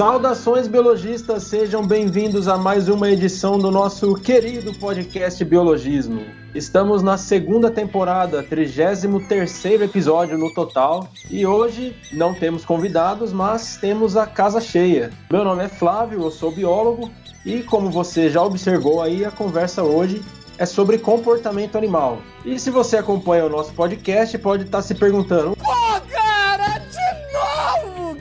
Saudações biologistas, sejam bem-vindos a mais uma edição do nosso querido podcast Biologismo. Estamos na segunda temporada, 33 episódio no total, e hoje não temos convidados, mas temos a casa cheia. Meu nome é Flávio, eu sou biólogo, e como você já observou aí, a conversa hoje é sobre comportamento animal. E se você acompanha o nosso podcast, pode estar se perguntando: novo,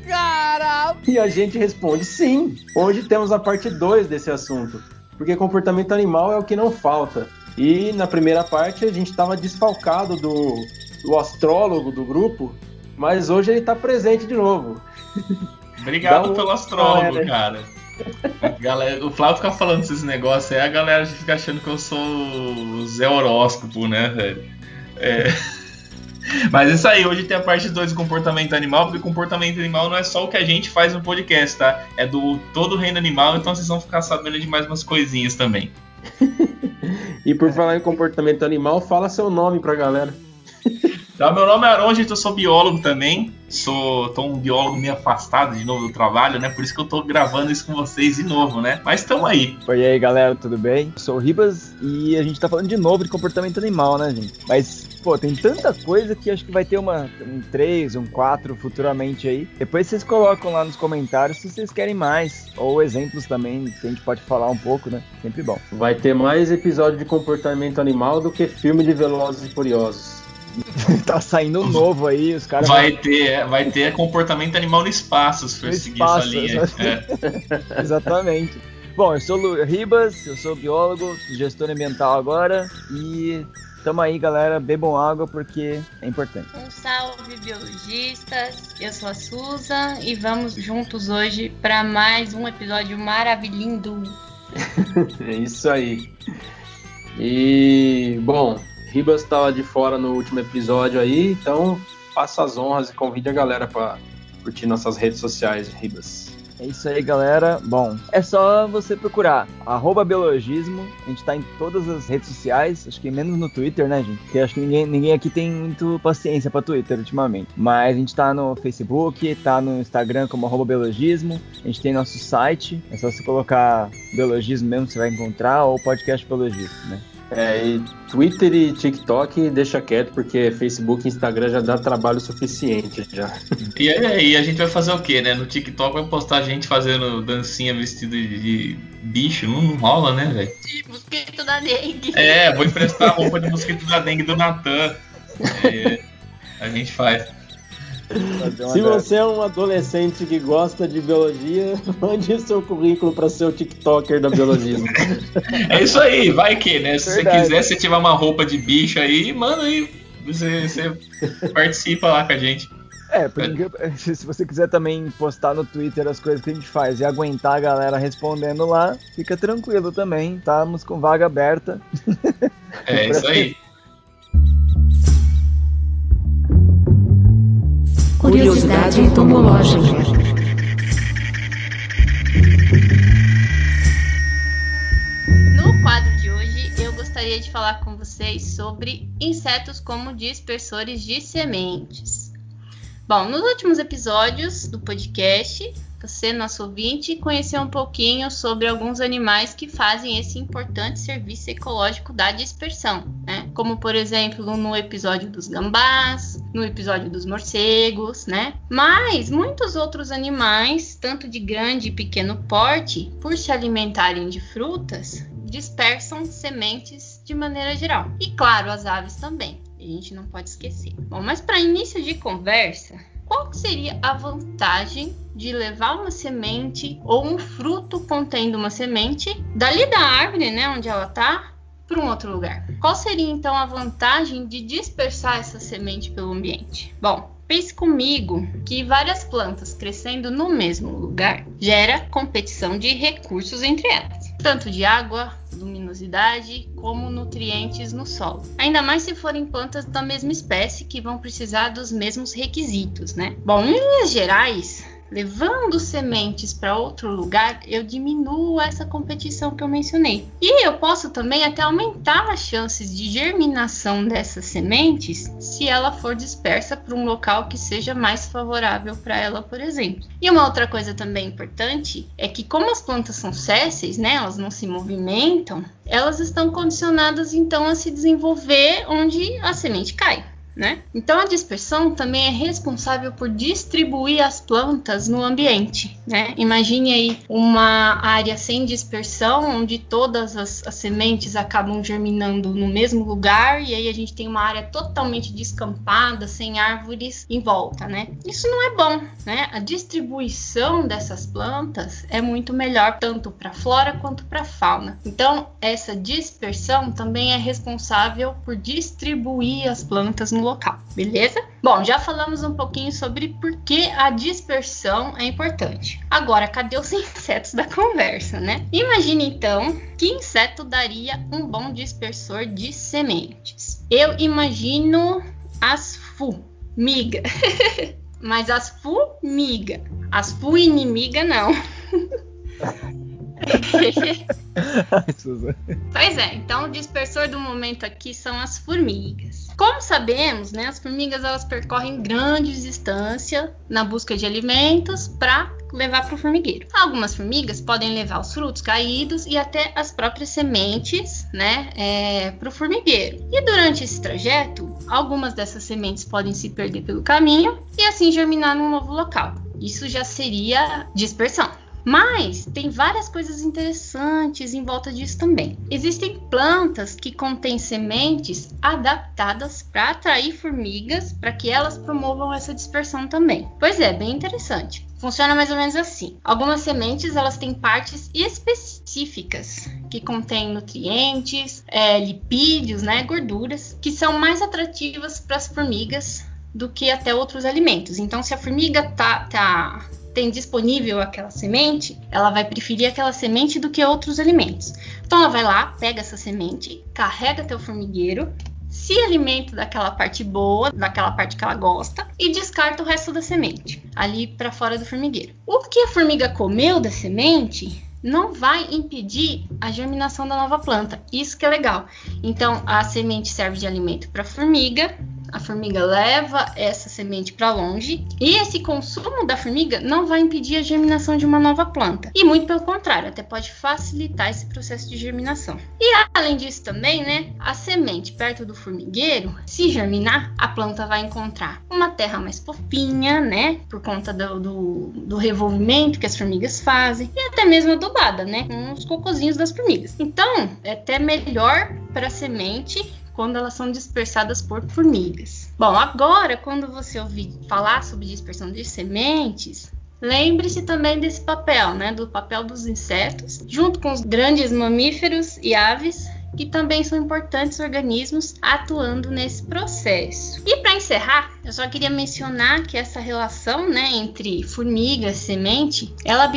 cara! E a gente responde sim. Hoje temos a parte 2 desse assunto, porque comportamento animal é o que não falta. E na primeira parte a gente estava desfalcado do, do astrólogo do grupo, mas hoje ele está presente de novo. Obrigado um... pelo astrólogo, é, né? cara. Galera, o Flávio fica falando esses negócios aí, a galera fica achando que eu sou o Zé Horóscopo, né, velho? É. Mas isso aí, hoje tem a parte 2 do comportamento animal, porque comportamento animal não é só o que a gente faz no podcast, tá? É do todo o reino animal, então vocês vão ficar sabendo de mais umas coisinhas também. e por falar em comportamento animal, fala seu nome pra galera. Então, meu nome é Aron, gente, eu sou biólogo também. Sou tô um biólogo meio afastado de novo do trabalho, né? Por isso que eu tô gravando isso com vocês de novo, né? Mas estamos aí. Oi aí, galera, tudo bem? Eu sou o Ribas e a gente tá falando de novo de comportamento animal, né, gente? Mas pô, tem tanta coisa que acho que vai ter uma, um 3, um 4 futuramente aí. Depois vocês colocam lá nos comentários se vocês querem mais. Ou exemplos também, que a gente pode falar um pouco, né? Sempre bom. Vai ter mais episódio de comportamento animal do que filme de Velozes e Furiosos. tá saindo novo aí, os caras. Vai vão... ter, vai ter comportamento animal no espaço, se for seguir espaço, essa linha. É. Exatamente. Bom, eu sou o Ribas, eu sou biólogo, gestor ambiental agora e Tamo aí, galera. Bebam água porque é importante. Um salve, biologistas. Eu sou a Suza e vamos juntos hoje para mais um episódio maravilhoso. é isso aí. E, bom, Ribas estava de fora no último episódio aí, então faça as honras e convide a galera para curtir nossas redes sociais, Ribas. É isso aí, galera. Bom, é só você procurar biologismo. A gente tá em todas as redes sociais, acho que menos no Twitter, né, gente? Porque acho que ninguém, ninguém aqui tem muito paciência pra Twitter ultimamente. Mas a gente tá no Facebook, tá no Instagram como biologismo. A gente tem nosso site, é só você colocar biologismo mesmo, você vai encontrar, ou podcast biologismo, né? É, e Twitter e TikTok deixa quieto, porque Facebook e Instagram já dá trabalho suficiente já. E aí, a gente vai fazer o quê, né? No TikTok vai postar gente fazendo dancinha vestido de, bicho, não rola, né, velho? De mosquito da dengue. É, vou emprestar a roupa de mosquito da dengue do Natan. É, a gente faz. Se você é um adolescente que gosta de biologia, mande seu currículo para ser o TikToker da biologia. é isso aí, vai que, né? Se Verdade. você quiser, se tiver uma roupa de bicho aí, manda aí. Você, você participa lá com a gente. É, porque se você quiser também postar no Twitter as coisas que a gente faz e aguentar a galera respondendo lá, fica tranquilo também. Estamos com vaga aberta. É isso aí. Curiosidade entomológica. No quadro de hoje, eu gostaria de falar com vocês sobre insetos como dispersores de sementes. Bom, nos últimos episódios do podcast, você, nosso ouvinte, conhecer um pouquinho sobre alguns animais que fazem esse importante serviço ecológico da dispersão, né? Como, por exemplo, no episódio dos gambás, no episódio dos morcegos, né? Mas muitos outros animais, tanto de grande e pequeno porte, por se alimentarem de frutas, dispersam sementes de maneira geral. E claro, as aves também. A gente não pode esquecer. Bom, mas para início de conversa, qual seria a vantagem de levar uma semente ou um fruto contendo uma semente dali da árvore, né, onde ela está, para um outro lugar? Qual seria então a vantagem de dispersar essa semente pelo ambiente? Bom, pense comigo que várias plantas crescendo no mesmo lugar gera competição de recursos entre elas tanto de água, luminosidade, como nutrientes no solo. Ainda mais se forem plantas da mesma espécie que vão precisar dos mesmos requisitos, né? Bom, em linhas gerais, levando sementes para outro lugar, eu diminuo essa competição que eu mencionei. E eu posso também até aumentar as chances de germinação dessas sementes se ela for dispersa para um local que seja mais favorável para ela, por exemplo. E uma outra coisa também importante é que como as plantas são sésseis, né, elas não se movimentam, elas estão condicionadas então a se desenvolver onde a semente cai né? Então a dispersão também é responsável por distribuir as plantas no ambiente, né? Imagine aí uma área sem dispersão, onde todas as, as, sementes acabam germinando no mesmo lugar, e aí a gente tem uma área totalmente descampada, sem árvores em volta, né? Isso não é bom, né? A distribuição dessas plantas é muito melhor tanto para a flora quanto para a fauna. Então, essa dispersão também é responsável por distribuir as plantas no local, beleza? Bom, já falamos um pouquinho sobre por que a dispersão é importante. Agora, cadê os insetos da conversa, né? Imagine então que inseto daria um bom dispersor de sementes. Eu imagino as formigas. Mas as formigas, as fu inimiga não. Pois é, então o dispersor do momento aqui são as formigas. Como sabemos, né, as formigas elas percorrem grandes distâncias na busca de alimentos para levar para o formigueiro. Algumas formigas podem levar os frutos caídos e até as próprias sementes, né, é, para o formigueiro. E durante esse trajeto, algumas dessas sementes podem se perder pelo caminho e assim germinar num novo local. Isso já seria dispersão. Mas tem várias coisas interessantes em volta disso também. Existem plantas que contêm sementes adaptadas para atrair formigas para que elas promovam essa dispersão também. Pois é, bem interessante. Funciona mais ou menos assim. Algumas sementes elas têm partes específicas que contêm nutrientes, é, lipídios, né, gorduras, que são mais atrativas para as formigas do que até outros alimentos. Então, se a formiga tá, tá tem disponível aquela semente, ela vai preferir aquela semente do que outros alimentos. Então ela vai lá, pega essa semente, carrega até o formigueiro, se alimenta daquela parte boa, daquela parte que ela gosta e descarta o resto da semente ali para fora do formigueiro. O que a formiga comeu da semente não vai impedir a germinação da nova planta. Isso que é legal. Então a semente serve de alimento para a formiga a formiga leva essa semente para longe e esse consumo da formiga não vai impedir a germinação de uma nova planta. E muito pelo contrário, até pode facilitar esse processo de germinação. E além disso também, né, a semente perto do formigueiro, se germinar, a planta vai encontrar uma terra mais fofinha, né, por conta do, do, do revolvimento que as formigas fazem e até mesmo adubada, né, com os cocozinhos das formigas. Então, é até melhor para a semente quando elas são dispersadas por formigas. Bom, agora, quando você ouvir falar sobre dispersão de sementes, Lembre-se também desse papel, né, do papel dos insetos, junto com os grandes mamíferos e aves, que também são importantes organismos atuando nesse processo. E para encerrar, eu só queria mencionar que essa relação né, entre formiga e semente, ela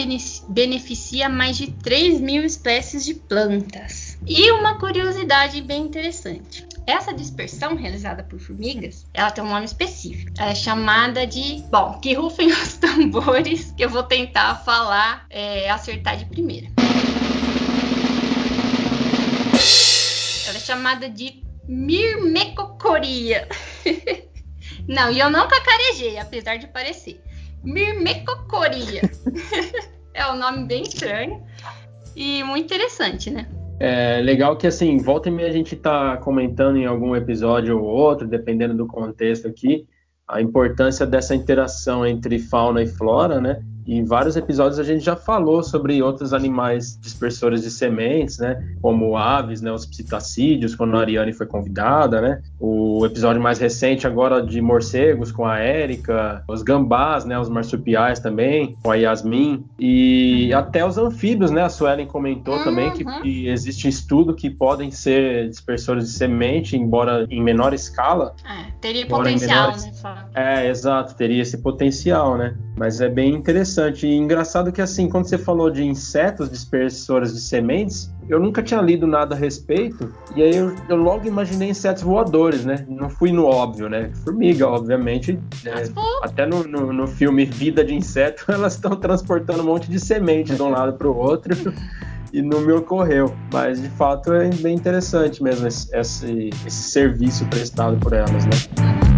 beneficia mais de 3 mil espécies de plantas. E uma curiosidade bem interessante. Essa dispersão realizada por formigas, ela tem um nome específico. Ela é chamada de, bom, que rufem os tambores, que eu vou tentar falar, é, acertar de primeira. Ela é chamada de mirmecocoria. não, e eu não cacarejei, apesar de parecer. Mirmecocoria. é um nome bem estranho e muito interessante, né? É legal que, assim, volta e meia a gente está comentando em algum episódio ou outro, dependendo do contexto aqui, a importância dessa interação entre fauna e flora, né? Em vários episódios a gente já falou sobre outros animais dispersores de sementes, né? Como aves, né? Os psitacídeos, quando a Ariane foi convidada, né? O episódio mais recente agora de morcegos com a Érica, os gambás, né? Os marsupiais também, com a Yasmin. E até os anfíbios, né? A Suelen comentou uhum. também que, que existe estudo que podem ser dispersores de semente, embora em menor escala. É, teria potencial, menor... né? É, exato, teria esse potencial, né? Mas é bem interessante. E engraçado que, assim, quando você falou de insetos dispersores de sementes, eu nunca tinha lido nada a respeito. E aí eu, eu logo imaginei insetos voadores, né? Não fui no óbvio, né? Formiga, obviamente. Né? Até no, no, no, filme Vida de Inseto, elas estão transportando um monte de sementes de um lado para o outro. e não me ocorreu. Mas de fato é bem interessante mesmo esse, esse, esse serviço prestado por elas, né?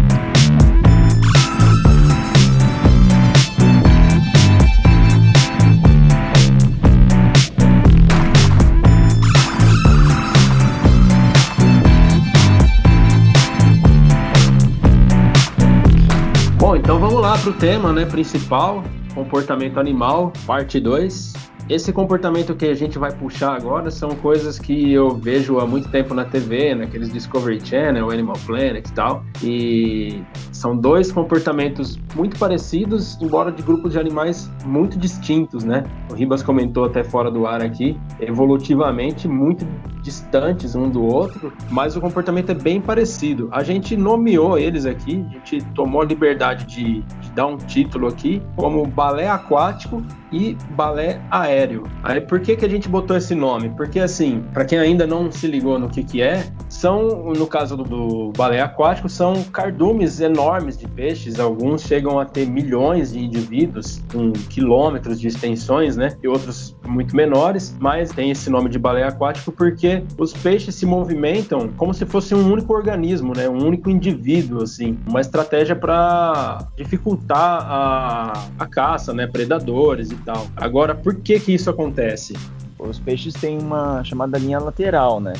Então vamos lá para o tema né, principal, comportamento animal, parte 2. Esse comportamento que a gente vai puxar agora são coisas que eu vejo há muito tempo na TV, naqueles Discovery Channel, Animal Planet e tal. E são dois comportamentos muito parecidos, embora de grupos de animais muito distintos, né? O Ribas comentou até fora do ar aqui, evolutivamente muito distantes um do outro, mas o comportamento é bem parecido. A gente nomeou eles aqui, a gente tomou a liberdade de, de dar um título aqui como balé aquático e balé aéreo. Aí por que, que a gente botou esse nome? Porque assim, para quem ainda não se ligou no que, que é, são, no caso do, do balé aquático, são cardumes enormes de peixes, alguns chegam a ter milhões de indivíduos, com quilômetros de extensões, né? E outros muito menores, mas tem esse nome de balé aquático porque os peixes se movimentam como se fosse um único organismo, né? Um único indivíduo, assim. Uma estratégia para dificultar a, a caça, né? Predadores e tal. Agora, por que que isso acontece? Os peixes têm uma chamada linha lateral, né?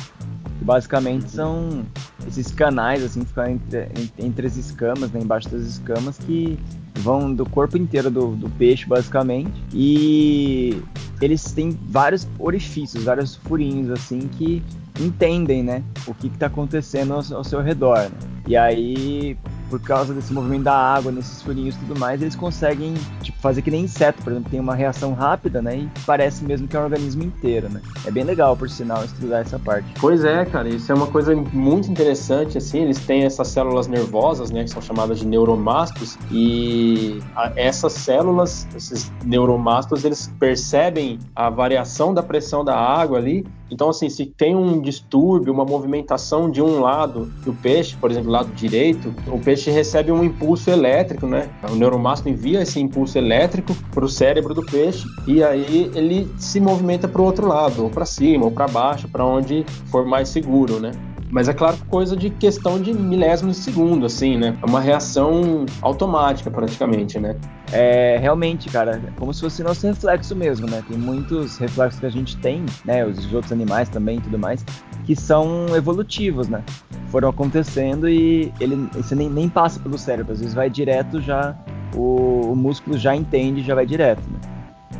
Que basicamente são esses canais, assim, que ficam entre, entre as escamas, né, embaixo das escamas, que vão do corpo inteiro do, do peixe, basicamente. E eles têm vários orifícios, vários furinhos, assim, que entendem, né, o que está acontecendo ao, ao, seu redor. Né? E aí, por causa desse movimento da água, nesses furinhos e tudo mais, eles conseguem tipo, fazer que nem inseto, por exemplo, tem uma reação rápida, né? E parece mesmo que é um organismo inteiro, né? É bem legal, por sinal, estudar essa parte. Pois é, cara, isso é uma coisa muito interessante, assim, eles têm essas células nervosas, né, que são chamadas de neuromastos, e a, essas células, esses neuromastos, eles percebem a variação da pressão da água ali, então, assim, se tem um distúrbio, uma movimentação de um lado do peixe, por exemplo, lado direito, o peixe recebe um impulso elétrico, né? O neuromasto envia esse impulso elétrico para o cérebro do peixe e aí ele se movimenta para o outro lado, ou para cima, ou para baixo, para onde for mais seguro, né? Mas é claro, coisa de questão de milésimos de segundo, assim, né? É uma reação automática, praticamente, né? É, realmente, cara, como se fosse nosso reflexo mesmo, né? Tem muitos reflexos que a gente tem, né? Os outros animais também e tudo mais, que são evolutivos, né? Foram acontecendo e ele, você nem, nem passa pelo cérebro, às vezes vai direto já, o, o músculo já entende já vai direto, né?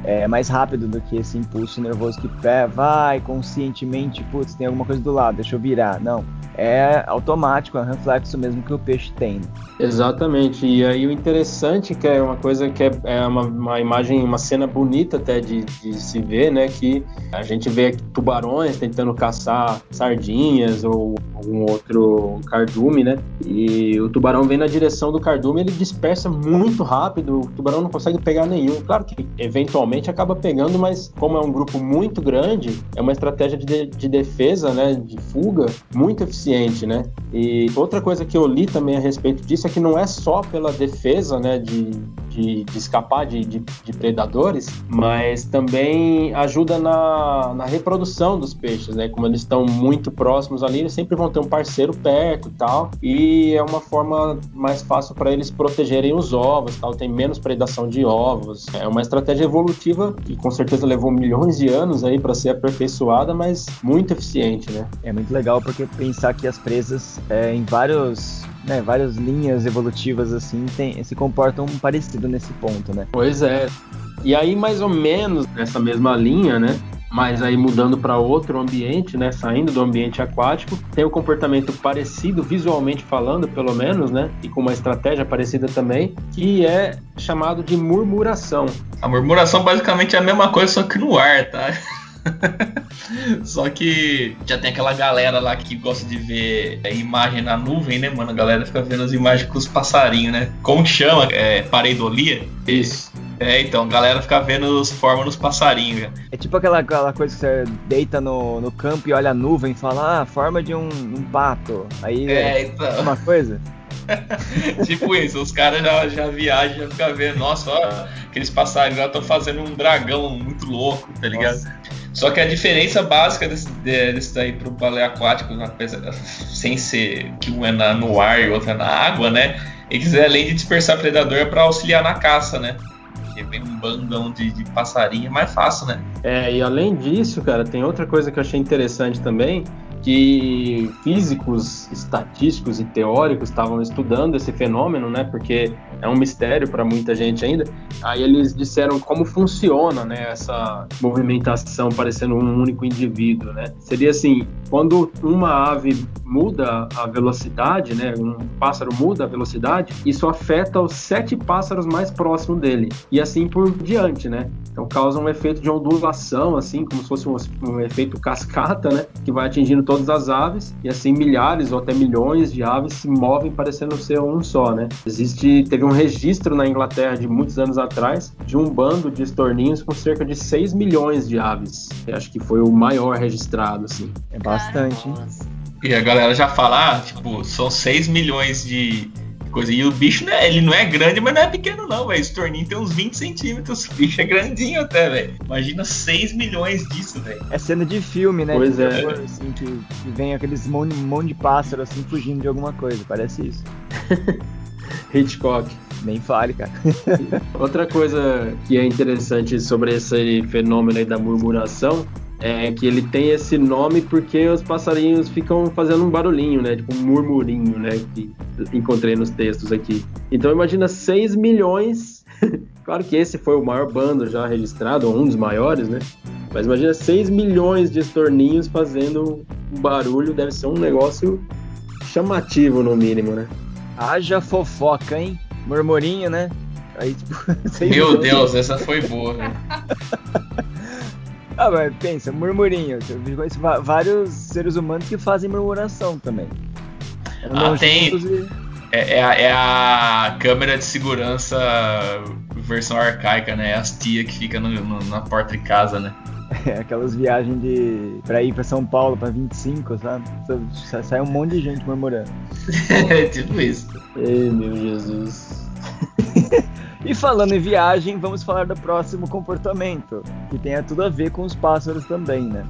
É mais rápido do que esse impulso nervoso que pé, vai conscientemente, putz, tem alguma coisa do lado, deixa eu virar. Não. É automático, é um reflexo mesmo que o peixe tem. Exatamente. E aí o interessante que é uma coisa que é, é uma, uma, imagem, uma cena bonita até de, de, se ver, né? Que a gente vê tubarões tentando caçar sardinhas ou algum outro cardume, né? E o tubarão vem na direção do cardume, ele dispersa muito rápido, o tubarão não consegue pegar nenhum. Claro que eventualmente acaba pegando, mas como é um grupo muito grande, é uma estratégia de, de defesa, né? De fuga muito eficiente, né? E outra coisa que eu li também a respeito disso é que não é só pela defesa, né? De, de, de escapar de, de, de, predadores, mas também ajuda na, na reprodução dos peixes, né? Como eles estão muito próximos ali, eles sempre vão ter um parceiro perto e tal, e é uma forma mais fácil para eles protegerem os ovos, tal, tem menos predação de ovos. É uma estratégia evolutiva que com certeza levou milhões de anos aí para ser aperfeiçoada, mas muito eficiente, né? É muito legal porque pensar que as presas é, em vários né, várias linhas evolutivas assim tem, se comportam parecido nesse ponto, né? Pois é. E aí mais ou menos nessa mesma linha, né? mas aí mudando para outro ambiente, né, saindo do ambiente aquático, tem um comportamento parecido visualmente falando, pelo menos, né, e com uma estratégia parecida também, que é chamado de murmuração. A murmuração basicamente é a mesma coisa só que no ar, tá? Só que já tem aquela galera lá que gosta de ver é, imagem na nuvem, né, mano? A galera fica vendo as imagens com os passarinhos, né? Como que chama? É, pareidolia? Isso. É, então, a galera fica vendo as formas nos passarinhos. É tipo aquela, aquela coisa que você deita no, no campo e olha a nuvem e fala, ah, forma de um, um pato. Aí É, é então. uma coisa. tipo isso, os caras já, já viajam, já ficam vendo, nossa, ó, aqueles passarinhos lá estão fazendo um dragão muito louco, tá ligado? Só que a diferença básica desse, de- desse daí pro balé aquático, sem ser que um é na- no ar e o outro é na água, né? E quiser, além de dispersar predador, é pra auxiliar na caça, né? Porque vem um bandão de, de passarinho, é mais fácil, né? É, e além disso, cara, tem outra coisa que eu achei interessante também, que físicos, estatísticos e teóricos estavam estudando esse fenômeno, né? Porque é um mistério para muita gente ainda. Aí eles disseram como funciona, né? Essa movimentação parecendo um único indivíduo, né? Seria assim, quando uma ave muda a velocidade, né? Um pássaro muda a velocidade, isso afeta os sete pássaros mais próximos dele e assim por diante, né? Então causa um efeito de ondulação, assim, como se fosse um, um efeito cascata, né? Que vai atingindo todas as aves e assim milhares ou até milhões de aves se movem parecendo ser um só, né? Existe, teve um registro na Inglaterra de muitos anos atrás de um bando de estorninhos com cerca de 6 milhões de aves. Eu acho que foi o maior registrado, assim. É bastante, hein? E a galera já fala, ah, tipo, são 6 milhões de coisa. E o bicho, né, ele não é grande, mas não é pequeno não, velho. Esse torninho tem uns 20 centímetros. O bicho é grandinho até, velho. Imagina 6 milhões disso, velho. É cena de filme, né? Pois de é. terror, assim, que, que vem aqueles monte, monte de pássaro assim fugindo de alguma coisa. Parece isso. Hitchcock. Nem fale, cara. Outra coisa que é interessante sobre esse fenômeno aí da murmuração é que ele tem esse nome porque os passarinhos ficam fazendo um barulhinho, né? Tipo um murmurinho, né? Que encontrei nos textos aqui. Então imagina 6 milhões. claro que esse foi o maior bando já registrado, ou um dos maiores, né? Mas imagina 6 milhões de estorninhos fazendo um barulho, deve ser um negócio chamativo no mínimo, né? Haja fofoca, hein? Murmurinho, né? Aí, tipo, Meu. Deus, essa foi boa, velho. Ah, mas pensa, murmurinho. Eu conheço vários seres humanos que fazem murmuração também. Andam Ah, tem. e- É, é a, é a câmera de segurança versão arcaica, né? As tia que fica no- no- na porta de casa, né? É, aquelas viagens de pra ir pra São Paulo pra 25, sabe? Sa- Sai um monte de gente murmurando. tipo isso. Ei, meu Jesus. E falando em viagem, vamos falar do próximo comportamento, que tem tudo a ver com os pássaros também, né?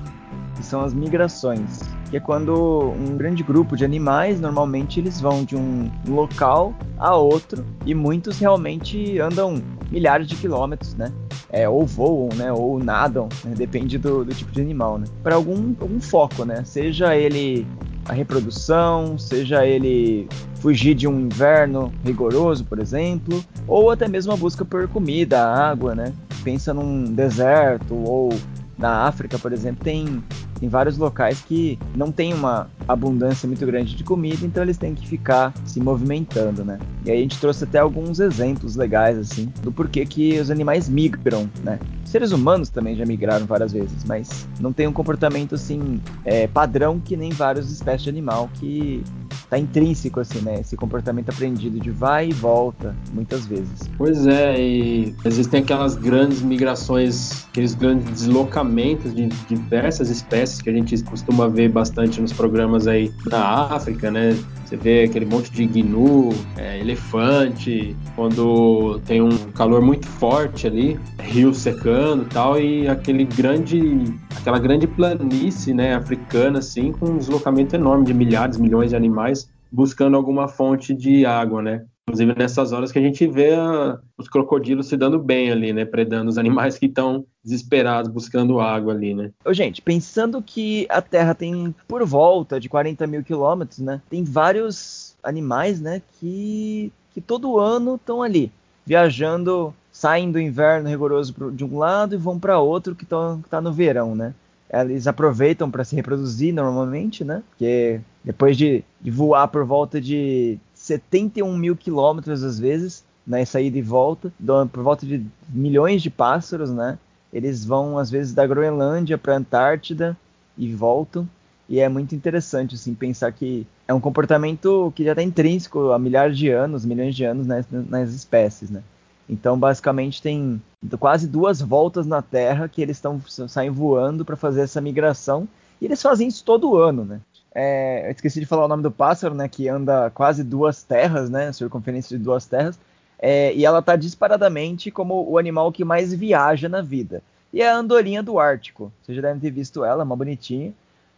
Que são as migrações. Que é quando um grande grupo de animais, normalmente eles vão de um local a outro, e muitos realmente andam milhares de quilômetros, né? É, ou voam, né? Ou nadam, né? depende do, do tipo de animal, né? Para algum, algum foco, né? Seja ele a reprodução, seja ele fugir de um inverno rigoroso, por exemplo, ou até mesmo a busca por comida, água, né? Pensa num deserto ou na África, por exemplo, tem, tem vários locais que não tem uma abundância muito grande de comida, então eles têm que ficar se movimentando, né? E aí a gente trouxe até alguns exemplos legais, assim, do porquê que os animais migram, né? Seres humanos também já migraram várias vezes, mas não tem um comportamento, assim, é, padrão que nem várias espécies de animal que tá intrínseco, assim, né? Esse comportamento aprendido de vai e volta, muitas vezes. Pois é, e existem aquelas grandes migrações, aqueles grandes deslocamentos de diversas espécies que a gente costuma ver bastante nos programas aí da África, né? Você vê aquele monte de gnu, é, elefante, quando tem um calor muito forte ali, rio secando e tal, e aquele grande, aquela grande planície, né, africana, assim, com um deslocamento enorme de milhares, milhões de animais buscando alguma fonte de água, né? Inclusive nessas horas que a gente vê a- os crocodilos se dando bem ali, né? Predando os animais que estão desesperados buscando água ali, né? Ô, gente, pensando que a Terra tem por volta de 40 mil quilômetros, né? Tem vários animais, né? Que, que todo ano estão ali, viajando, saem do inverno rigoroso pro- de um lado e vão para outro que, tão, que tá no verão, né? Eles aproveitam para se reproduzir normalmente, né? Porque depois de, de voar por volta de 71 mil quilômetros às vezes, né? Saída e volta, por volta de milhões de pássaros, né? Eles vão às vezes da Groenlândia para a Antártida e voltam. E é muito interessante assim pensar que é um comportamento que já está intrínseco há milhares de anos, milhões de anos nas, nas espécies, né? Então, basicamente, tem quase duas voltas na Terra que eles estão saem voando para fazer essa migração. E eles fazem isso todo ano, né? É, eu esqueci de falar o nome do pássaro, né? Que anda quase duas terras, né? Circunferência de duas terras. É, e ela está disparadamente como o animal que mais viaja na vida. E é a andorinha do Ártico. Vocês já devem ter visto ela, uma bonitinha.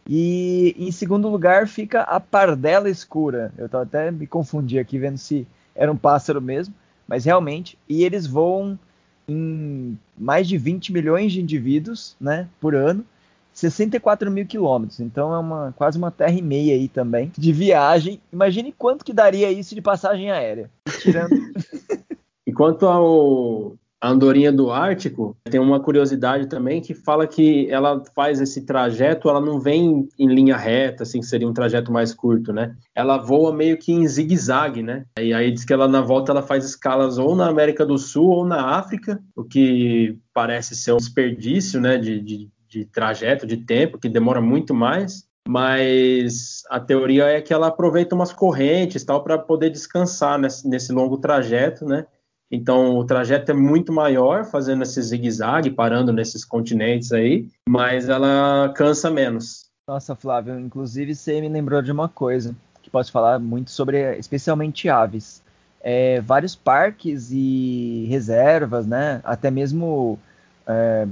E em segundo lugar fica a pardela escura. Eu até me confundi aqui vendo se era um pássaro mesmo, mas realmente. E eles voam em mais de 20 milhões de indivíduos, né, por ano. 64 mil quilômetros, então é uma, quase uma terra e meia aí também de viagem. Imagine quanto que daria isso de passagem aérea. Tirando. e quanto ao, a andorinha do Ártico, tem uma curiosidade também que fala que ela faz esse trajeto, ela não vem em linha reta, assim, que seria um trajeto mais curto, né? Ela voa meio que em zigue-zague, né? E aí diz que ela na volta ela faz escalas ou na América do Sul ou na África, o que parece ser um desperdício, né, de, de, de trajeto, de tempo, que demora muito mais mas a teoria é que ela aproveita umas correntes tal para poder descansar nesse, nesse, longo trajeto, né? Então o trajeto é muito maior, fazendo esse zigue-zague, parando nesses continentes aí, mas ela cansa menos. Nossa, Flávio, inclusive você me lembrou de uma coisa que posso falar muito sobre, especialmente aves. É, vários parques e reservas, né? Até mesmo é,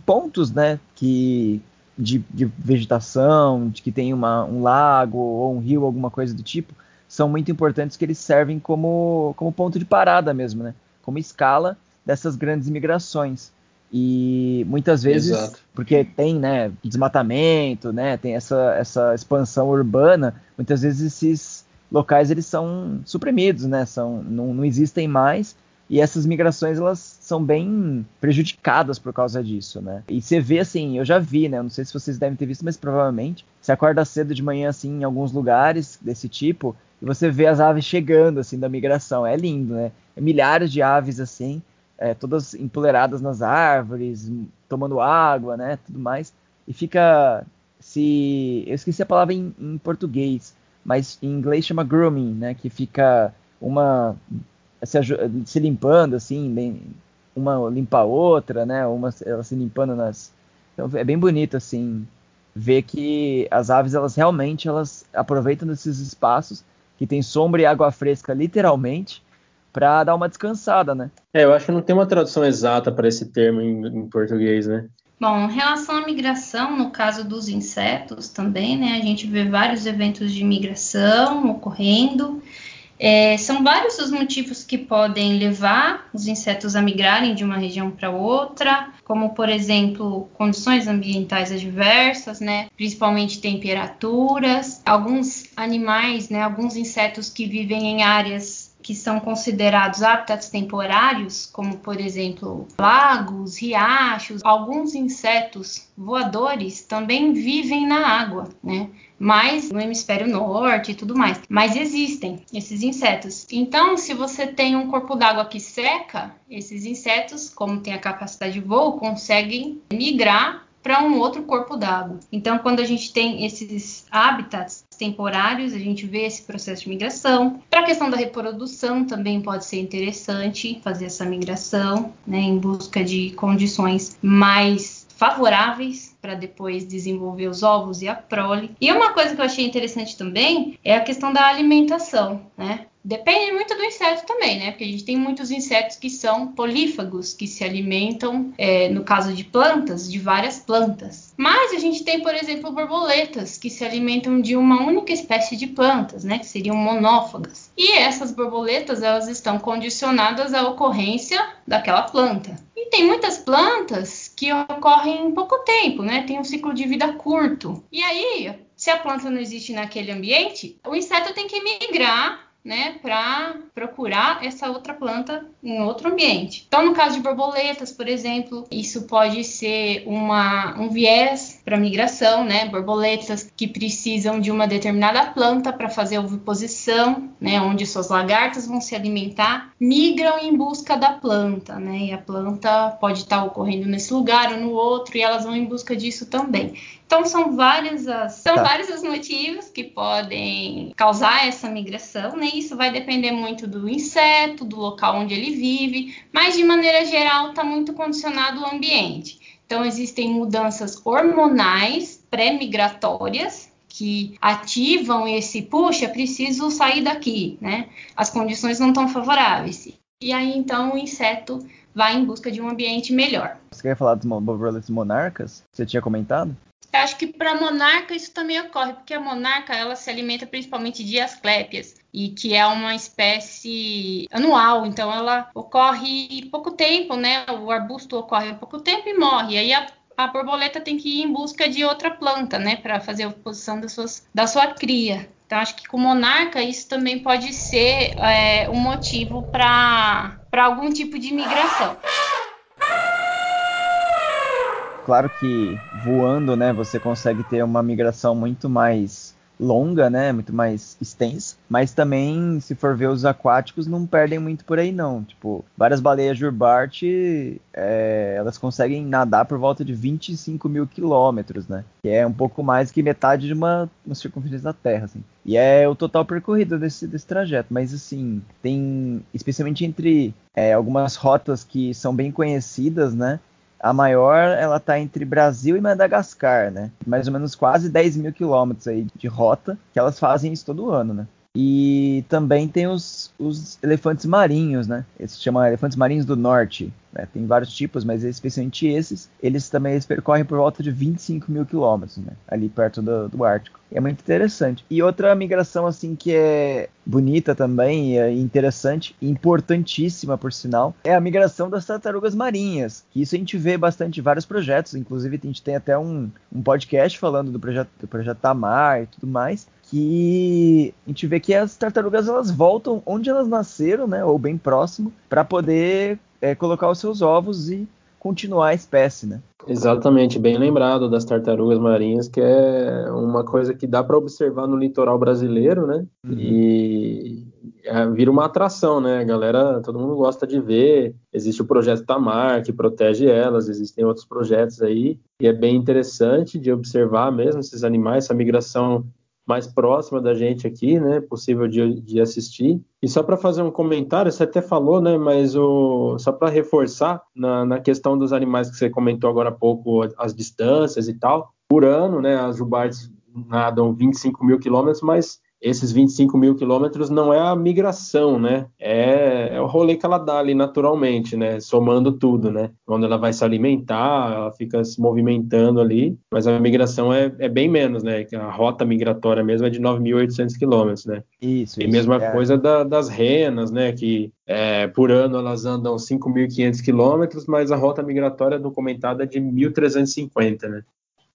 pontos, né? Que de, de, vegetação, de que tem uma, um lago ou um rio, alguma coisa do tipo, são muito importantes que eles servem como, como ponto de parada mesmo, né? Como escala dessas grandes migrações. E muitas vezes, Exato. porque tem né, desmatamento, né, tem essa, essa expansão urbana, muitas vezes esses locais eles são suprimidos, né, são, não, não existem mais, e essas migrações elas são bem prejudicadas por causa disso, né? E você vê assim, eu já vi, né? Não sei se vocês devem ter visto, mas provavelmente você acorda cedo de manhã assim em alguns lugares desse tipo e você vê as aves chegando, assim, da migração. É lindo, né? É milhares de aves, assim, é, todas empoleiradas nas árvores, tomando água, né? Tudo mais. E fica. Se. Eu esqueci a palavra em, em português, mas em inglês chama grooming, né? Que fica uma. Se, se limpando, assim, uma limpa a outra, né? Uma ela se limpando nas. Então é bem bonito, assim, ver que as aves, elas realmente elas aproveitam desses espaços que tem sombra e água fresca, literalmente, para dar uma descansada, né? É, eu acho que não tem uma tradução exata para esse termo em, em, português, né? Bom, em relação à migração, no caso dos insetos também, né, a gente vê vários eventos de migração ocorrendo. É, são vários os motivos que podem levar os insetos a migrarem de uma região para outra, como por exemplo condições ambientais adversas, né, principalmente temperaturas. Alguns animais, né, alguns insetos que vivem em áreas que são considerados hábitats temporários, como por exemplo lagos, riachos, alguns insetos voadores também vivem na água, né? mas no hemisfério norte e tudo mais. Mas existem esses insetos. Então, se você tem um corpo d'água que seca, esses insetos, como tem a capacidade de voo, conseguem migrar para um outro corpo d'água. Então, quando a gente tem esses hábitats temporários, a gente vê esse processo de migração. Para a questão da reprodução, também pode ser interessante fazer essa migração, né, em busca de condições mais favoráveis para depois desenvolver os ovos e a prole. E uma coisa que eu achei interessante também é a questão da alimentação, né? Depende muito do inseto também, né? Porque a gente tem muitos insetos que são polífagos, que se alimentam, é, no caso de plantas, de várias plantas. Mas a gente tem, por exemplo, borboletas que se alimentam de uma única espécie de plantas, né? Que seriam monófagas. E essas borboletas, elas estão condicionadas à ocorrência daquela planta. E tem muitas plantas que ocorrem em pouco tempo, né? Tem um ciclo de vida curto. E aí, se a planta não existe naquele ambiente, o inseto tem que migrar né, para procurar essa outra planta em outro ambiente. Então, no caso de borboletas, por exemplo, isso pode ser uma, um viés para migração, né? Borboletas que precisam de uma determinada planta para fazer oviposição, né? Onde suas lagartas vão se alimentar, migram em busca da planta, né? E a planta pode estar ocorrendo nesse lugar ou no outro e elas vão em busca disso também. Então são vários as, são tá. vários os motivos que podem causar essa migração, né? Isso vai depender muito do inseto, do local onde ele vive, mas de maneira geral está muito condicionado ao ambiente. Então existem mudanças hormonais pré-migratórias que ativam esse, puxa, preciso sair daqui, né? As condições não estão favoráveis. E aí então o inseto vai em busca de um ambiente melhor. Você quer falar dos borboletas monarcas? Você tinha comentado? Eu acho que para monarca isso também ocorre, porque a monarca ela se alimenta principalmente de asclépias e que é uma espécie anual, então ela ocorre pouco tempo, né? O arbusto ocorre pouco tempo e morre. Aí a, a borboleta tem que ir em busca de outra planta, né, para fazer a oposição das suas, da sua cria. Então acho que com monarca isso também pode ser é, um motivo para algum tipo de migração claro que voando, né, você consegue ter uma migração muito mais longa, né, muito mais extensa, mas também, se for ver os aquáticos, não perdem muito por aí não, tipo, várias baleias Jurbart, é, elas conseguem nadar por volta de 25 mil quilômetros, né, que é um pouco mais que metade de uma, uma circunferência da Terra, assim, e é o total percorrido desse, desse trajeto, mas assim, tem, especialmente entre é, algumas rotas que são bem conhecidas, né, a maior, ela está entre Brasil e Madagascar, né? Mais ou menos quase 10 mil quilômetros aí de rota, que elas fazem isso todo ano, né? E também tem os, os elefantes marinhos, né? Eles se chamam elefantes marinhos do norte. Né? Tem vários tipos, mas especialmente esses, eles também eles percorrem por volta de 25 mil quilômetros, né? Ali perto do, do Ártico. É muito interessante. E outra migração, assim, que é bonita também, é interessante, importantíssima, por sinal, é a migração das tartarugas marinhas. Que isso a gente vê bastante em vários projetos. Inclusive, a gente tem até um, um podcast falando do projeto, do projeto Tamar e tudo mais que a gente vê que as tartarugas elas voltam onde elas nasceram, né, ou bem próximo, para poder é, colocar os seus ovos e continuar a espécie, né? Exatamente, bem lembrado das tartarugas marinhas, que é uma coisa que dá para observar no litoral brasileiro, né? Uhum. E é, vira uma atração, né? A galera, todo mundo gosta de ver. Existe o projeto Tamar, que protege elas, existem outros projetos aí, e é bem interessante de observar mesmo esses animais, essa migração mais próxima da gente aqui, né? Possível de, de assistir. E só para fazer um comentário, você até falou, né? Mas o, só para reforçar na, na questão dos animais que você comentou agora há pouco, as distâncias e tal. Por ano, né? As jubartes nadam 25 mil quilômetros, mas esses 25 mil quilômetros não é a migração, né? É, é, o rolê que ela dá ali naturalmente, né? Somando tudo, né? Quando ela vai se alimentar, ela fica se movimentando ali, mas a migração é, é bem menos, né? A rota migratória mesmo é de 9.800 quilômetros, né? Isso, E mesma é. coisa da, das renas, né? Que é, por ano elas andam 5.500 quilômetros, mas a rota migratória documentada é de 1.350, né?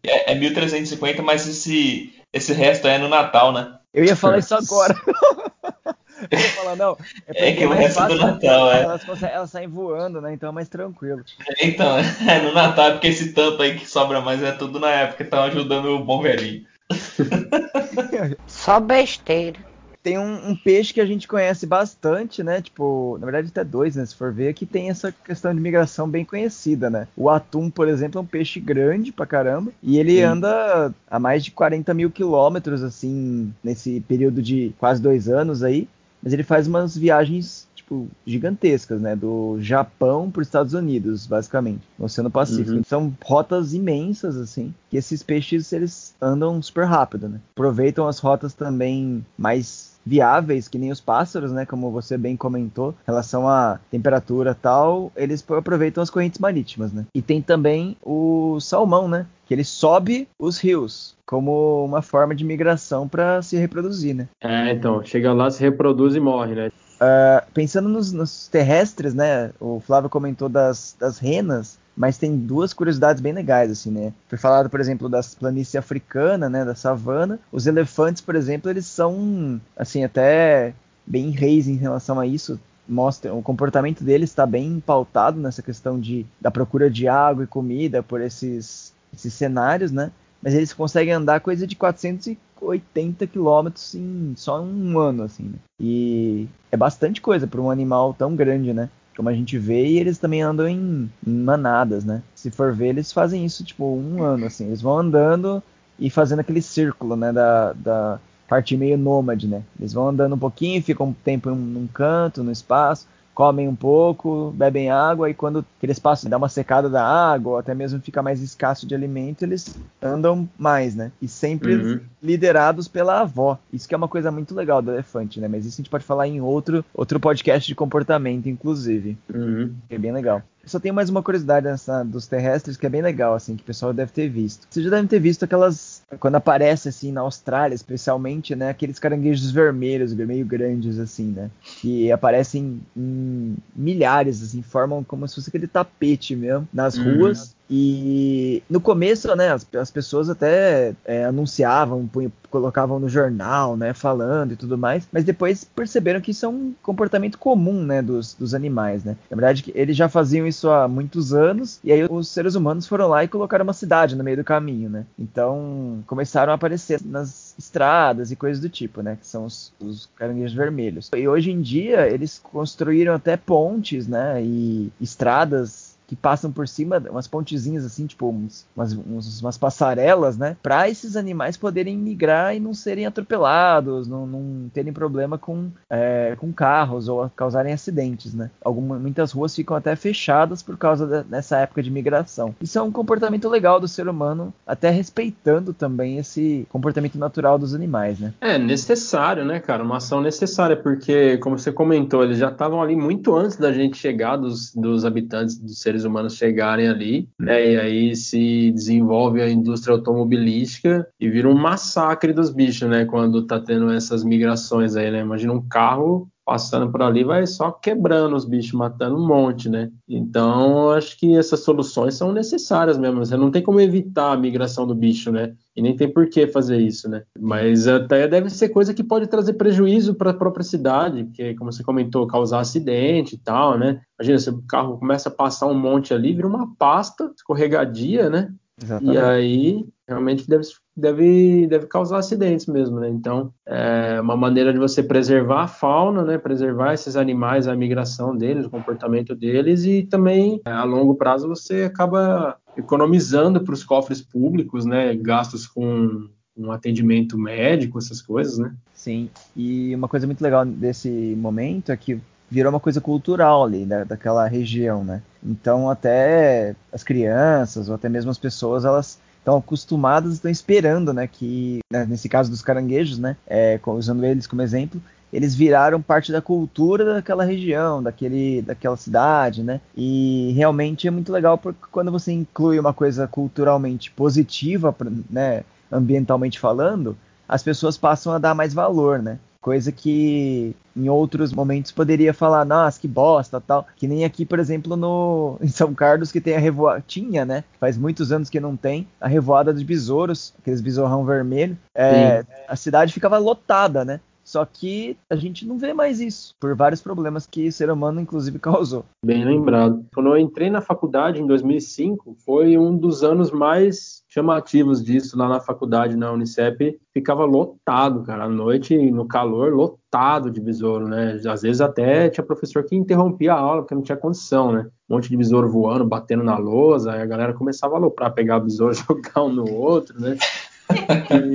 É, é 1.350, mas esse, esse resto é no Natal, né? Eu ia falar isso agora. Eu ia falar, não. É, é que o resto fácil, do Natal, é. Elas, elas saem voando, né? Então é mais tranquilo. Então, é no Natal, porque esse tanto aí que sobra mais é tudo na época que estão ajudando o bom velhinho. Só besteira tem um, um, peixe que a gente conhece bastante, né? Tipo, na verdade até dois, né? Se for ver, que tem essa questão de migração bem conhecida, né? O atum, por exemplo, é um peixe grande pra caramba. E ele Sim. anda a mais de 40 mil quilômetros, assim, nesse período de quase dois anos aí. Mas ele faz umas viagens tipo, gigantescas, né? Do Japão para os Estados Unidos, basicamente, no Oceano Pacífico. Uhum. São rotas imensas, assim, que esses peixes, eles andam super rápido, né? Aproveitam as rotas também mais viáveis, que nem os pássaros, né? Como você bem comentou, em relação à temperatura tal, eles aproveitam as correntes marítimas, né? E tem também o salmão, né? Que ele sobe os rios como uma forma de migração para se reproduzir, né? É, então, chega lá, se reproduz e morre, né? Uh, pensando nos, nos, terrestres, né? O Flávio comentou das, das renas, mas tem duas curiosidades bem legais, assim, né? Foi falado, por exemplo, das planícies africana, né? Da savana. Os elefantes, por exemplo, eles são, assim, até bem reis em relação a isso. Mostra, o comportamento deles está bem pautado nessa questão de, da procura de água e comida por esses, esses cenários, né? mas eles conseguem andar coisa de 480 quilômetros em só um ano, assim, né? E é bastante coisa para um animal tão grande, né? Como a gente vê, e eles também andam em, em manadas, né? Se for ver, eles fazem isso, tipo, um ano, assim. Eles vão andando e fazendo aquele círculo, né? Da, da parte meio nômade, né? Eles vão andando um pouquinho, ficam um tempo num canto, no espaço, comem um pouco, bebem água e quando aqueles passam dá uma secada da água ou até mesmo fica mais escasso de alimento, eles andam mais, né? E sempre uhum. liderados pela avó. Isso que é uma coisa muito legal do elefante, né? Mas isso a gente pode falar em outro, outro podcast de comportamento, inclusive. Uhum. Que é bem legal. Só tenho mais uma curiosidade nessa, dos terrestres que é bem legal, assim, que o pessoal deve ter visto. Vocês já devem ter visto aquelas. Quando aparece, assim, na Austrália, especialmente, né? Aqueles caranguejos vermelhos, meio grandes, assim, né? Que aparecem em milhares, assim, formam como se fosse aquele tapete mesmo nas uhum. ruas. E no começo, né, as, as pessoas até é, anunciavam, punham, colocavam no jornal, né, falando e tudo mais, mas depois perceberam que isso é um comportamento comum, né, dos, dos animais, né. Na verdade, eles já faziam isso há muitos anos, e aí os seres humanos foram lá e colocaram uma cidade no meio do caminho, né. Então, começaram a aparecer nas estradas e coisas do tipo, né, que são os, os caranguejos vermelhos. E hoje em dia, eles construíram até pontes, né, e estradas que passam por cima, umas pontezinhas assim, tipo uns, umas, uns, umas passarelas, né? Para esses animais poderem migrar e não serem atropelados, não, não terem problema com, é, com carros ou causarem acidentes, né? Algumas, muitas ruas ficam até fechadas por causa dessa época de migração. Isso é um comportamento legal do ser humano, até respeitando também esse comportamento natural dos animais, né? É necessário, né, cara? Uma ação necessária, porque, como você comentou, eles já estavam ali muito antes da gente chegar, dos, dos habitantes dos seres seres humanos chegarem ali, né? E aí se desenvolve a indústria automobilística e vira um massacre dos bichos, né? Quando tá tendo essas migrações aí, né? Imagina um carro passando por ali vai só quebrando os bichos, matando um monte, né? Então, acho que essas soluções são necessárias mesmo. Você não tem como evitar a migração do bicho, né? E nem tem por que fazer isso, né? Mas até deve ser coisa que pode trazer prejuízo para a própria cidade, porque, como você comentou, causar acidente e tal, né? Imagina, se o carro começa a passar um monte ali, vira uma pasta escorregadia, né? Exatamente. E aí realmente deve, deve, deve causar acidentes mesmo, né? Então, é uma maneira de você preservar a fauna, né? Preservar esses animais, a migração deles, o comportamento deles e também, a longo prazo, você acaba economizando para os cofres públicos, né? Gastos com um atendimento médico, essas coisas, né? Sim, e uma coisa muito legal desse momento é que virou uma coisa cultural ali, da, daquela região, né? Então até as crianças ou até mesmo as pessoas, elas estão acostumadas, estão esperando, né? Que né, nesse caso dos caranguejos, né? É, usando eles como exemplo, eles viraram parte da cultura daquela região, daquele, daquela cidade, né? E realmente é muito legal porque quando você inclui uma coisa culturalmente positiva, né? Ambientalmente falando, as pessoas passam a dar mais valor, né? Coisa que em outros momentos poderia falar, nossa, que bosta, tal. Que nem aqui, por exemplo, no em São Carlos, que tem a revoada. Tinha, né? Faz muitos anos que não tem. A revoada de besouros, aqueles besourrão vermelho. É, a cidade ficava lotada, né? Só que a gente não vê mais isso, por vários problemas que o ser humano, inclusive, causou. Bem lembrado. Quando eu entrei na faculdade, em 2005, foi um dos anos mais chamativos disso lá na faculdade, na Unicep. Ficava lotado, cara, à noite, no calor, lotado de besouro, né? Às vezes até tinha professor que interrompia a aula, porque não tinha condição, né? Um monte de besouro voando, batendo na lousa, aí a galera começava a aloprar, pegar o besouro, jogar um no outro, né?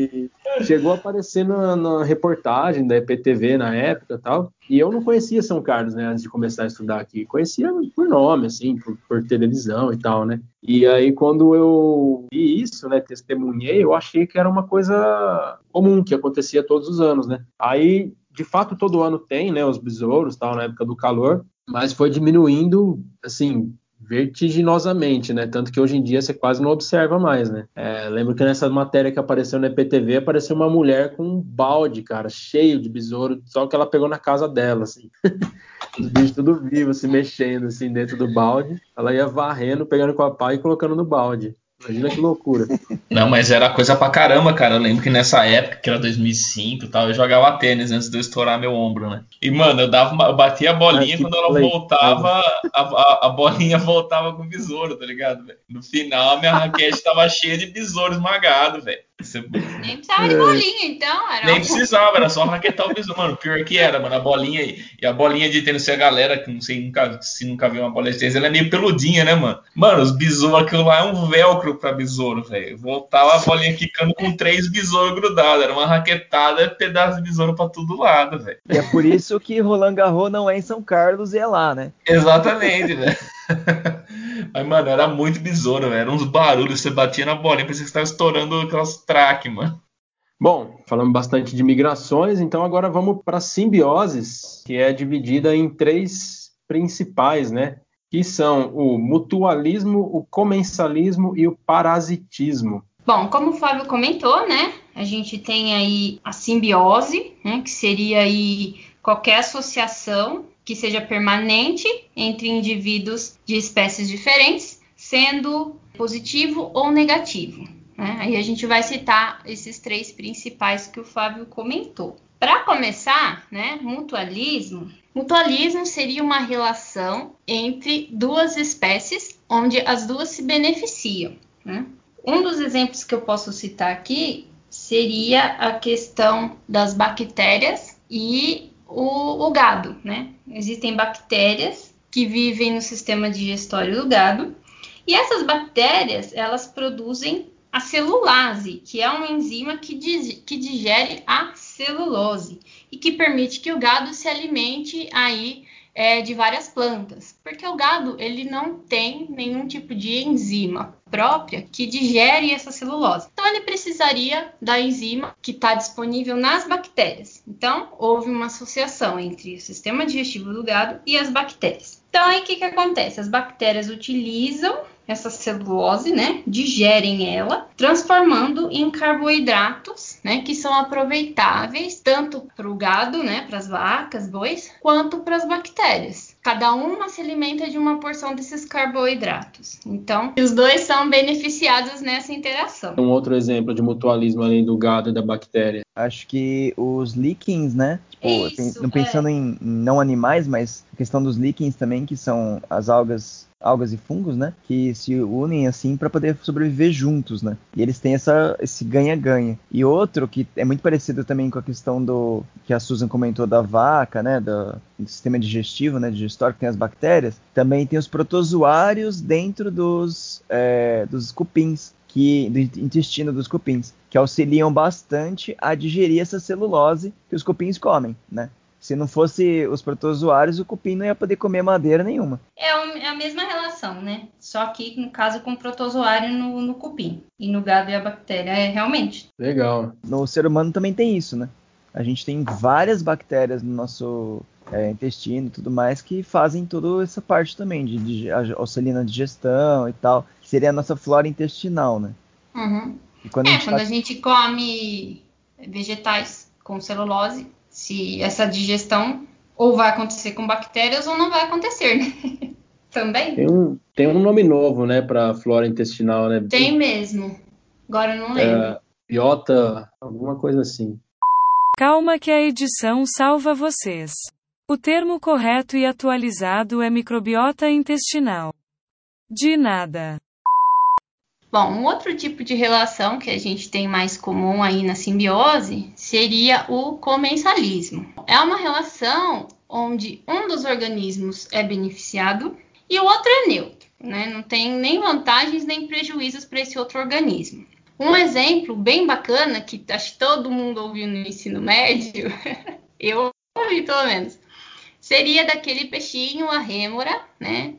E chegou a aparecer na, na, reportagem da EPTV na época tal. E eu não conhecia São Carlos, né, antes de começar a estudar aqui. Conhecia por nome, assim, por, por televisão e tal, né. E aí, quando eu vi isso, né, testemunhei, eu achei que era uma coisa comum, que acontecia todos os anos, né. Aí, de fato, todo ano tem, né, os besouros, tal, na época do calor, mas foi diminuindo, assim, vertiginosamente, né? Tanto que hoje em dia você quase não observa mais, né? É, lembro que nessa matéria que apareceu na EPTV apareceu uma mulher com um balde, cara, cheio de besouro, só que ela pegou na casa dela, assim. Os bichos tudo vivos, se mexendo, assim, dentro do balde. Ela ia varrendo, pegando com a pá e colocando no balde. Imagina que loucura. Não, mas era coisa pra caramba, cara. Eu lembro que nessa época, que era 2005 e tal, eu jogava tênis antes de eu estourar meu ombro, né? E, mano, eu, dava uma, eu batia a bolinha, quando ela play. voltava, a, a, a, bolinha voltava com o besouro, tá ligado? Véio? No final, a minha raquete tava cheia de besouro esmagado, velho. Você... Nem precisava de bolinha, então. Era Nem precisava, era só raquetar o besouro. Mano, pior que era, mano. A bolinha e a bolinha de tênis, se a galera, que não sei nunca, se nunca viu uma bolinha de tênis, ela é meio peludinha, né, mano? Mano, os besouros, aquilo lá é um velcro pra besouro, velho. Voltava a bolinha quicando com três besouros grudados. Era uma raquetada, pedaço de besouro pra todo lado, velho. E é por isso que Roland Garros não é em São Carlos e é lá, né? Exatamente, velho. Mas, mano, era muito besouro, velho. Era uns barulhos, você batia na bolinha, parecia que você tava estourando aquelas track, mano. Bom, falamos bastante de migrações, então agora vamos para simbioses, que é dividida em três principais, né? Que são o mutualismo, o comensalismo e o parasitismo. Bom, como o Fábio comentou, né? A gente tem aí a simbiose, né? Que seria aí qualquer associação que seja permanente entre indivíduos de espécies diferentes, sendo positivo ou negativo. Né? Aí a gente vai citar esses três principais que o Fábio comentou. Para começar, né, mutualismo. Mutualismo seria uma relação entre duas espécies onde as duas se beneficiam. Né? Um dos exemplos que eu posso citar aqui seria a questão das bactérias e o, o gado, né? Existem bactérias que vivem no sistema digestório do gado e essas bactérias elas produzem a celulase, que é uma enzima que, que digere a celulose e que permite que o gado se alimente aí é, de várias plantas, porque o gado ele não tem nenhum tipo de enzima própria que digere essa celulose. Então ele precisaria da enzima que está disponível nas bactérias. Então houve uma associação entre o sistema digestivo do gado e as bactérias. Então aí o que, que acontece? As bactérias utilizam essa celulose, né, digerem ela, transformando em carboidratos, né, que são aproveitáveis tanto para o gado, né, para as vacas, bois, quanto para as bactérias. Cada uma se alimenta de uma porção desses carboidratos. Então, os dois são beneficiados nessa interação. Um outro exemplo de mutualismo além do gado e da bactéria. Acho que os líquens, né? Tipo, Isso, não pensando é. em, em não animais, mas a questão dos líquens também, que são as algas algas e fungos, né? Que se unem assim para poder sobreviver juntos, né? E eles têm essa, esse ganha-ganha. E outro que é muito parecido também com a questão do que a Susan comentou da vaca, né? Do, do sistema digestivo, né? Digestório que tem as bactérias. Também tem os protozoários dentro dos, é, dos cupins. Que, do intestino dos cupins, que auxiliam bastante a digerir essa celulose que os cupins comem, né? Se não fosse os protozoários, o cupim não ia poder comer madeira nenhuma. É, é a mesma relação, né? Só que, no caso, com o protozoário no, no cupim. E no gado e a bactéria, é realmente. Legal. No ser humano também tem isso, né? A gente tem várias bactérias no nosso é, intestino e tudo mais que fazem toda essa parte também, de, de auxiliar na digestão e tal. Seria a nossa flora intestinal, né? Uhum. Quando é, a quando tá... a gente come vegetais com celulose, se essa digestão ou vai acontecer com bactérias ou não vai acontecer, né? Também. Tem um, tem um nome novo, né, para flora intestinal, né? Tem mesmo. Agora eu não lembro. É, biota, alguma coisa assim. Calma que a edição salva vocês. O termo correto e atualizado é microbiota intestinal. De nada. Bom, um outro tipo de relação que a gente tem mais comum aí na simbiose seria o comensalismo. É uma relação onde um dos organismos é beneficiado e o outro é neutro, né? Não tem nem vantagens nem prejuízos para esse outro organismo. Um exemplo bem bacana que acho que todo mundo ouviu no ensino médio, eu ouvi pelo menos, seria daquele peixinho, a rêmora, né?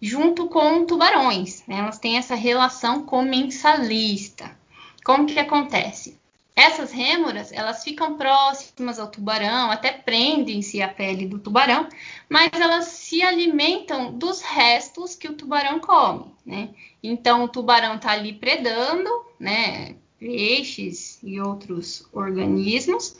Junto com tubarões. Né? Elas têm essa relação comensalista. Como que acontece? Essas rêmoras, elas ficam próximas ao tubarão, até prendem-se à pele do tubarão, mas elas se alimentam dos restos que o tubarão come, né? Então, o tubarão está ali predando, né? Peixes e outros organismos,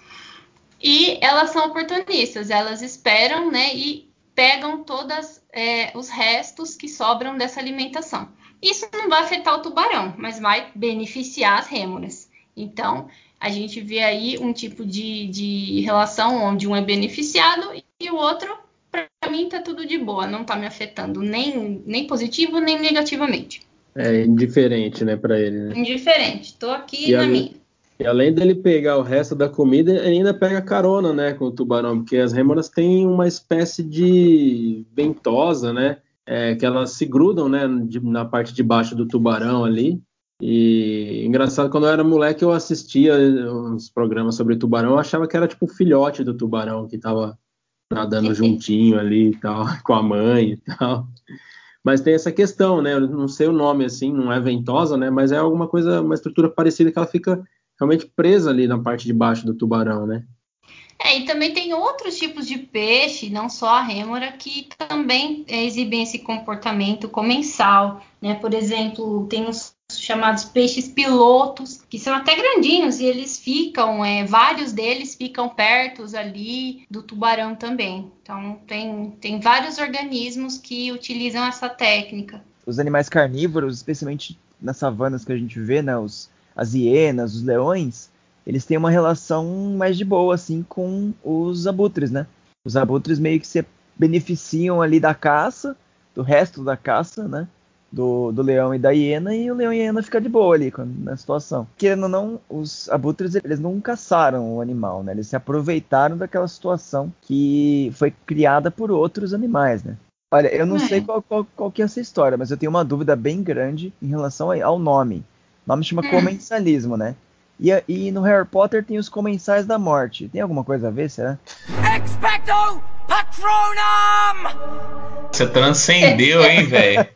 e elas são oportunistas, elas esperam, né? E pegam todas é, os restos que sobram dessa alimentação. Isso não vai afetar o tubarão, mas vai beneficiar as rêmoras. Então, a gente vê aí um tipo de, de relação onde um é beneficiado e o outro, para mim, tá tudo de boa, não tá me afetando nem, nem positivo nem negativamente. É indiferente, né, para ele, né? Indiferente, tô aqui e na minha. E além dele pegar o resto da comida, ele ainda pega carona, né, com o tubarão, porque as rêmoras têm uma espécie de ventosa, né, é, que elas se grudam, né, de, na parte de baixo do tubarão ali. E engraçado, quando eu era moleque, eu assistia uns programas sobre tubarão, eu achava que era tipo o filhote do tubarão que tava nadando juntinho ali e tal, com a mãe e tal. Mas tem essa questão, né? Eu não sei o nome assim, não é ventosa, né? Mas é alguma coisa, uma estrutura parecida que ela fica realmente presa ali na parte de baixo do tubarão, né? É, e também tem outros tipos de peixe, não só a rêmora, que também é, exibem esse comportamento comensal, né? Por exemplo, tem os chamados peixes pilotos, que são até grandinhos e eles ficam, é, vários deles ficam perto ali do tubarão também. Então tem, tem vários organismos que utilizam essa técnica. Os animais carnívoros, especialmente nas savanas que a gente vê, né, os, as hienas, os leões, eles têm uma relação mais de boa, assim, com os abutres, né? Os abutres meio que se beneficiam ali da caça, do resto da caça, né? Do, do leão e da hiena, e o leão e a hiena fica de boa ali na situação. Querendo ou não, os abutres, eles não caçaram o animal, né? Eles se aproveitaram daquela situação que foi criada por outros animais, né? Olha, eu não é. sei qual, qual, qual, que é essa história, mas eu tenho uma dúvida bem grande em relação ao nome. O nome chama comensalismo, né? E, e, no Harry Potter tem os comensais da morte. Tem alguma coisa a ver, será? Expecto Patronum! Você transcendeu, hein, velho?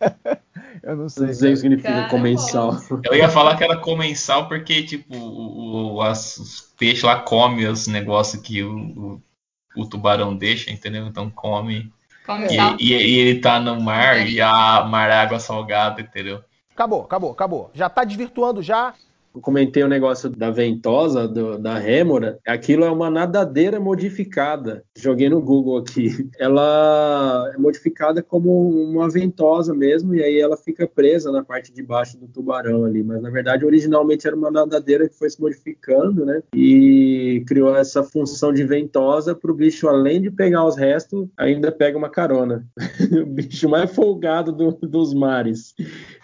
Eu não sei. Não sei o que significa Cara, comensal. Eu ia falar que era comensal porque, tipo, o, o as, os peixes lá comem os negócios que o, o, o, tubarão deixa, entendeu? Então come. E, e, e, ele tá no mar e a mar é água salgada, entendeu? Acabou, acabou, acabou. Já tá desvirtuando já eu comentei o negócio da ventosa, do, da rêmora, aquilo é uma nadadeira modificada. Joguei no Google aqui. Ela é modificada como uma ventosa mesmo, e aí ela fica presa na parte de baixo do tubarão ali. Mas na verdade, originalmente era uma nadadeira que foi se modificando, né? E criou essa função de ventosa para o bicho, além de pegar os restos, ainda pega uma carona. o bicho mais folgado do, dos mares.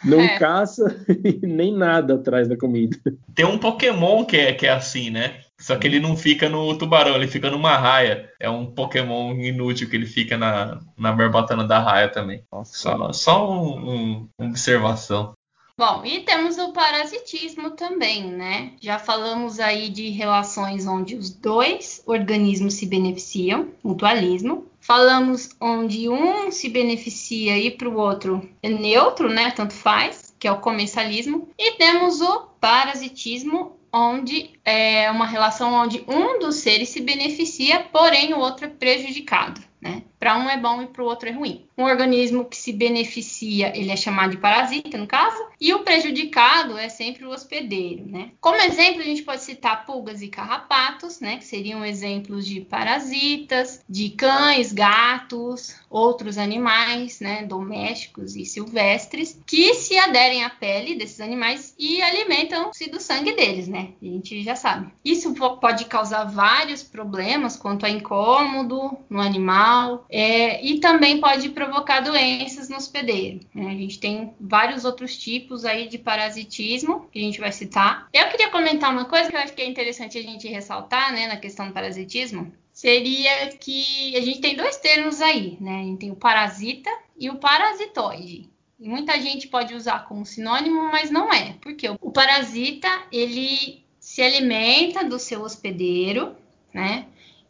Não é. caça nem nada atrás da comida. Tem um Pokémon que é, que é assim, né? Só que ele não fica no tubarão, ele fica numa raia. É um Pokémon inútil que ele fica na, na barbatana da raia também. Nossa. Só, só um, um, uma observação. Bom, e temos o parasitismo também, né? Já falamos aí de relações onde os dois organismos se beneficiam, mutualismo. Falamos onde um se beneficia e para o outro é neutro, né? Tanto faz, que é o comensalismo. E temos o parasitismo, onde é uma relação onde um dos seres se beneficia, porém o outro é prejudicado. Né? Para um é bom e para o outro é ruim. Um organismo que se beneficia, ele é chamado de parasita, no caso, e o prejudicado é sempre o hospedeiro, né? Como exemplo, a gente pode citar pulgas e carrapatos, né? Que seriam exemplos de parasitas, de cães, gatos, outros animais, né? Domésticos e silvestres, que se aderem à pele desses animais e alimentam-se do sangue deles, né? A gente já sabe. Isso pode causar vários problemas quanto a incômodo no animal animal é, e também pode provocar doenças no hospedeiro. Né? A gente tem vários outros tipos aí de parasitismo que a gente vai citar. Eu queria comentar uma coisa que eu acho que é interessante a gente ressaltar né, na questão do parasitismo. Seria que a gente tem dois termos aí, né? A gente tem o parasita e o parasitoide. E muita gente pode usar como sinônimo, mas não é. Porque o parasita, ele se alimenta do seu hospedeiro, né?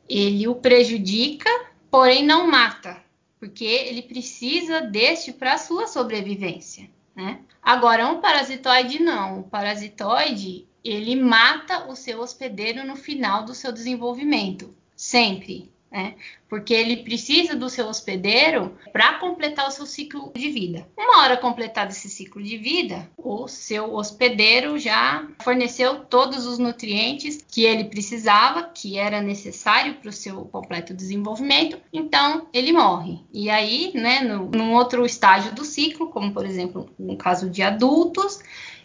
Ele o prejudica porém não mata, porque ele precisa deste para sua sobrevivência, né? Agora, um parasitoide não. O parasitoide, ele mata o seu hospedeiro no final do seu desenvolvimento, sempre. Né? Porque ele precisa do seu hospedeiro para completar o seu ciclo de vida. Uma hora completado esse ciclo de vida, o seu hospedeiro já forneceu todos os nutrientes que ele precisava, que era necessário para o seu completo desenvolvimento, então ele morre. E aí, né, no, num outro estágio do ciclo, como por exemplo no caso de adultos,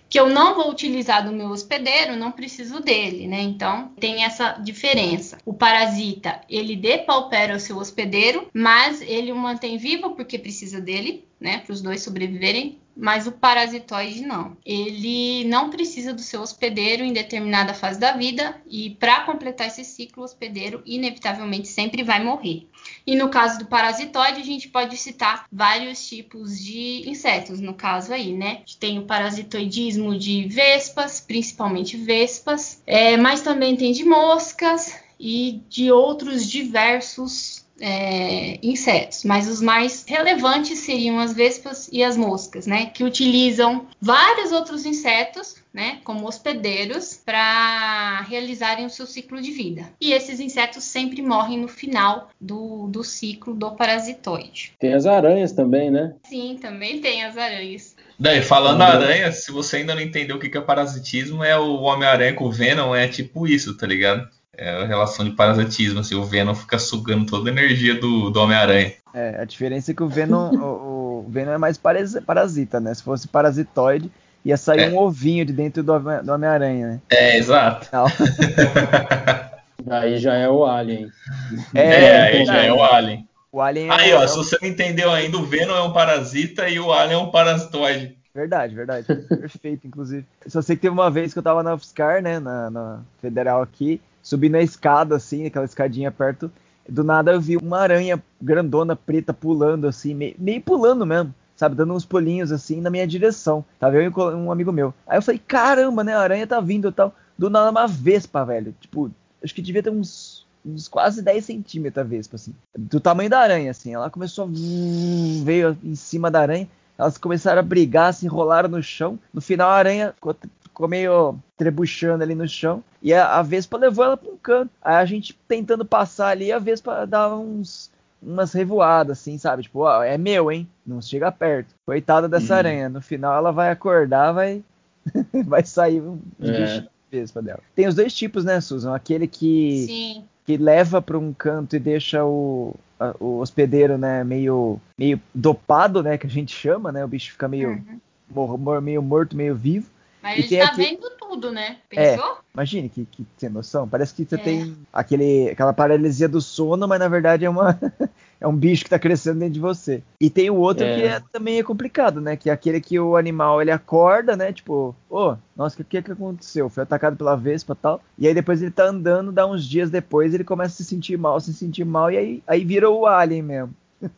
que eu não vou utilizar do meu hospedeiro, não preciso dele, né? Então tem essa diferença. O parasita, ele depaupera o seu hospedeiro, mas ele o mantém vivo porque precisa dele, né? Para os dois sobreviverem mas o parasitoide não. Ele não precisa do seu hospedeiro em determinada fase da vida e para completar esse ciclo, o hospedeiro inevitavelmente sempre vai morrer. E no caso do parasitoide, a gente pode citar vários tipos de insetos, no caso aí, né? Tem o parasitoidismo de vespas, principalmente vespas, é, mas também tem de moscas e de outros diversos é, insetos, mas os mais relevantes seriam as vespas e as moscas, né? Que utilizam vários outros insetos, né? Como hospedeiros para realizarem o seu ciclo de vida. E esses insetos sempre morrem no final do, do ciclo do parasitoide. Tem as aranhas também, né? Sim, também tem as aranhas. Daí, falando uhum. aranha, se você ainda não entendeu o que é parasitismo, é o Homem-Aranha com o Venom, é tipo isso, tá ligado? É a relação de parasitismo, assim, o Venom fica sugando toda a energia do, do Homem-Aranha. É, a diferença é que o Venom, o, o, Venom é mais parasita, né? Se fosse parasitoide, ia sair é. um ovinho de dentro do, do Homem-Aranha, né? É, exato. aí já é o Alien. É, é aí já é o Alien. O Alien aí, é ó, se você não entendeu ainda, o Venom é um parasita e o Alien é um parasitoide. Verdade, verdade. Perfeito, inclusive. Só sei que teve uma vez que eu tava na UFSCar, né, na, na Federal aqui, subindo a escada, assim, aquela escadinha perto. Do nada eu vi uma aranha grandona, preta, pulando, assim, meio, meio pulando mesmo sabe, dando uns pulinhos assim na minha direção. Tava eu e um amigo meu. Aí eu falei, caramba, né, a aranha tá vindo e tal. Do nada uma vespa, velho. Tipo, acho que devia ter uns, uns quase 10 centímetros a vespa, assim. Do tamanho da aranha, assim. Ela começou a... veio em cima da aranha. Elas começaram a brigar, se enrolaram no chão. No final a aranha ficou meio trebuchando ali no chão. E a, a Vespa levou ela para um canto. Aí a gente tentando passar ali, a Vespa dava uns umas revoadas, assim, sabe? Tipo, ó, é meu, hein? Não chega perto. Coitada dessa uhum. aranha. No final ela vai acordar, vai vai sair um é. Vespa dela. Tem os dois tipos, né, Susan? Aquele que Sim. que leva para um canto e deixa o o hospedeiro, né, meio meio dopado, né, que a gente chama, né? O bicho fica meio uhum. meio morto, meio vivo. Mas ele tá aqui... vendo tudo, né? É, Pensou? É, imagine que, que sem noção. Parece que você é. tem aquele, aquela paralisia do sono, mas na verdade é uma. é um bicho que tá crescendo dentro de você. E tem o outro é. que é, também é complicado, né? Que é aquele que o animal ele acorda, né? Tipo, ô, oh, nossa, o que, que aconteceu? Foi atacado pela vespa e tal. E aí depois ele tá andando, dá uns dias depois, ele começa a se sentir mal, se sentir mal, e aí, aí vira o alien mesmo.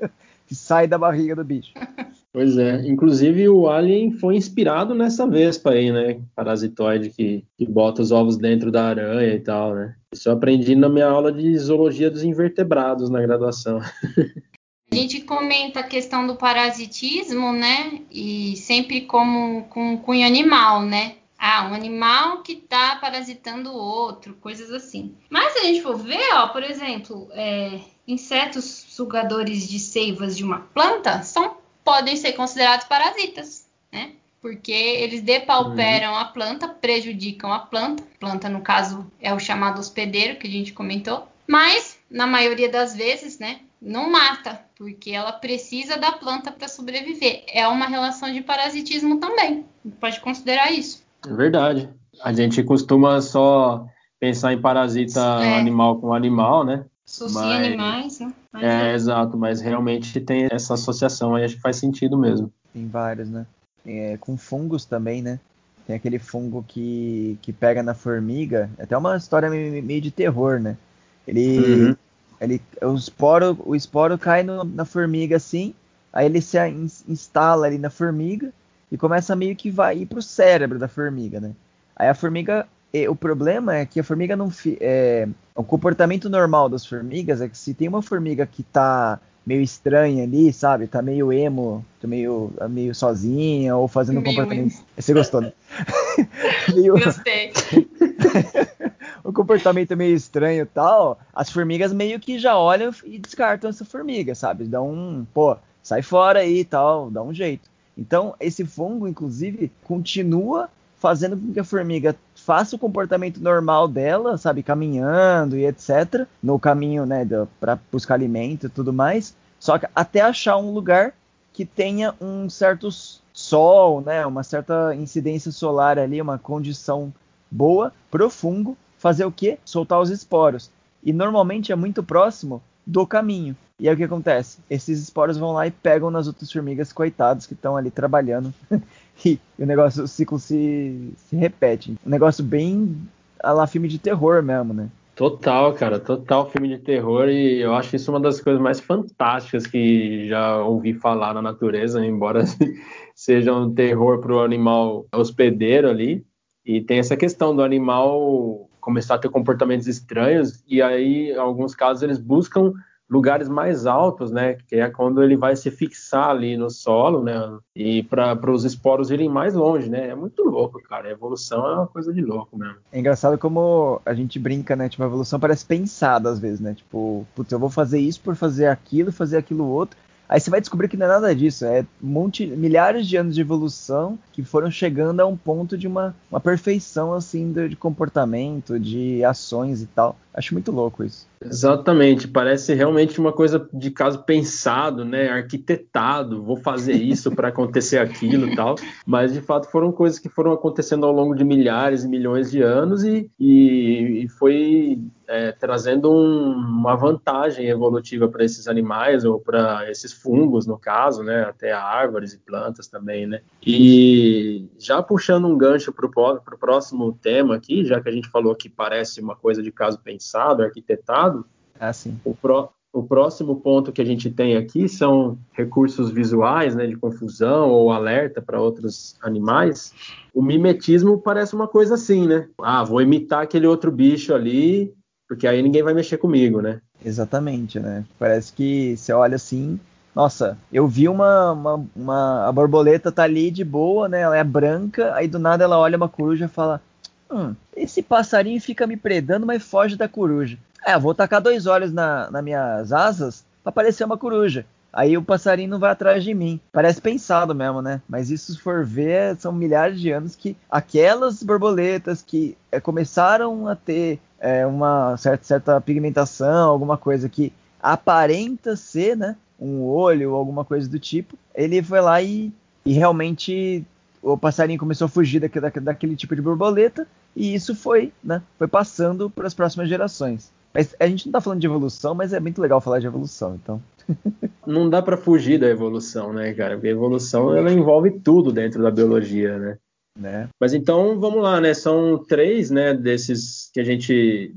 que sai da barriga do bicho. Pois é, inclusive o Alien foi inspirado nessa vespa aí, né? Parasitoide que, que bota os ovos dentro da aranha e tal, né? Isso eu aprendi na minha aula de zoologia dos invertebrados na graduação. A gente comenta a questão do parasitismo, né? E sempre como com cunho animal, né? Ah, um animal que está parasitando o outro, coisas assim. Mas se a gente for ver, ó, por exemplo, é, insetos sugadores de seivas de uma planta são podem ser considerados parasitas, né? Porque eles depauperam uhum. a planta, prejudicam a planta. Planta, no caso, é o chamado hospedeiro que a gente comentou. Mas, na maioria das vezes, né, não mata, porque ela precisa da planta para sobreviver. É uma relação de parasitismo também. Pode considerar isso. É verdade. A gente costuma só pensar em parasita é. animal com animal, né? Associa mas, animais, né? É, exato, mas realmente tem essa associação aí, acho que faz sentido mesmo. Tem vários, né? É, com fungos também, né? Tem aquele fungo que, que pega na formiga, é até uma história meio, meio de terror, né? Ele, uhum. ele o esporo, o esporo cai no, na formiga assim, aí ele se instala ali na formiga e começa meio que vai ir pro cérebro da formiga, né? Aí a formiga o problema é que a formiga não. É, o comportamento normal das formigas é que se tem uma formiga que tá meio estranha ali, sabe? Tá meio emo, tá meio, meio sozinha, ou fazendo um comportamento. Emo. Você gostou, né? meio... Gostei. o comportamento meio estranho e tal, as formigas meio que já olham e descartam essa formiga, sabe? Dão um, pô, sai fora aí e tal, dá um jeito. Então, esse fungo, inclusive, continua fazendo com que a formiga faça o comportamento normal dela, sabe, caminhando e etc, no caminho, né, para buscar alimento e tudo mais, só que até achar um lugar que tenha um certo sol, né, uma certa incidência solar ali, uma condição boa pro fungo fazer o quê? Soltar os esporos. E normalmente é muito próximo do caminho. E aí o que acontece? Esses esporos vão lá e pegam nas outras formigas coitadas que estão ali trabalhando. e o negócio, o ciclo se, se repete. Um negócio bem a lá filme de terror mesmo, né? Total, cara, total filme de terror e eu acho isso uma das coisas mais fantásticas que já ouvi falar na natureza, embora seja um terror para o animal hospedeiro ali. E tem essa questão do animal começar a ter comportamentos estranhos e aí, em alguns casos, eles buscam lugares mais altos, né? Que é quando ele vai se fixar ali no solo, né? E para os esporos irem mais longe, né? É muito louco, cara. A evolução é uma coisa de louco mesmo. É engraçado como a gente brinca, né? Tipo, a evolução parece pensada às vezes, né? Tipo, putz, eu vou fazer isso por fazer aquilo, fazer aquilo outro. Aí você vai descobrir que não é nada disso, é monte, milhares de anos de evolução que foram chegando a um ponto de uma, uma perfeição assim de, de comportamento, de ações e tal. Acho muito louco isso. Exatamente, parece realmente uma coisa de caso pensado, né, arquitetado, vou fazer isso para acontecer aquilo e tal, mas de fato foram coisas que foram acontecendo ao longo de milhares e milhões de anos e, e, e foi é, trazendo um, uma vantagem evolutiva para esses animais ou para esses fungos, no caso, né, até árvores e plantas também, né. E já puxando um gancho para o próximo tema aqui, já que a gente falou que parece uma coisa de caso pensado, arquitetado, ah, sim. o, pro, o próximo ponto que a gente tem aqui são recursos visuais, né, de confusão ou alerta para outros animais. O mimetismo parece uma coisa assim, né? Ah, vou imitar aquele outro bicho ali porque aí ninguém vai mexer comigo, né? Exatamente, né? Parece que você olha assim, nossa, eu vi uma, uma, uma, a borboleta tá ali de boa, né? Ela é branca, aí do nada ela olha uma coruja e fala: Hum, esse passarinho fica me predando, mas foge da coruja. É, vou tacar dois olhos na, nas minhas asas pra parecer uma coruja. Aí o passarinho não vai atrás de mim. Parece pensado mesmo, né? Mas isso, se for ver, são milhares de anos que aquelas borboletas que é, começaram a ter é, uma certa, certa pigmentação, alguma coisa que aparenta ser, né, um olho ou alguma coisa do tipo, ele foi lá e, e realmente o passarinho começou a fugir daquele tipo de borboleta e isso foi, né, foi passando para as próximas gerações. Mas a gente não está falando de evolução, mas é muito legal falar de evolução, então. não dá para fugir da evolução, né, cara? Porque a evolução ela envolve tudo dentro da biologia, né? Né? Mas então vamos lá, né? São três, né? Desses que a gente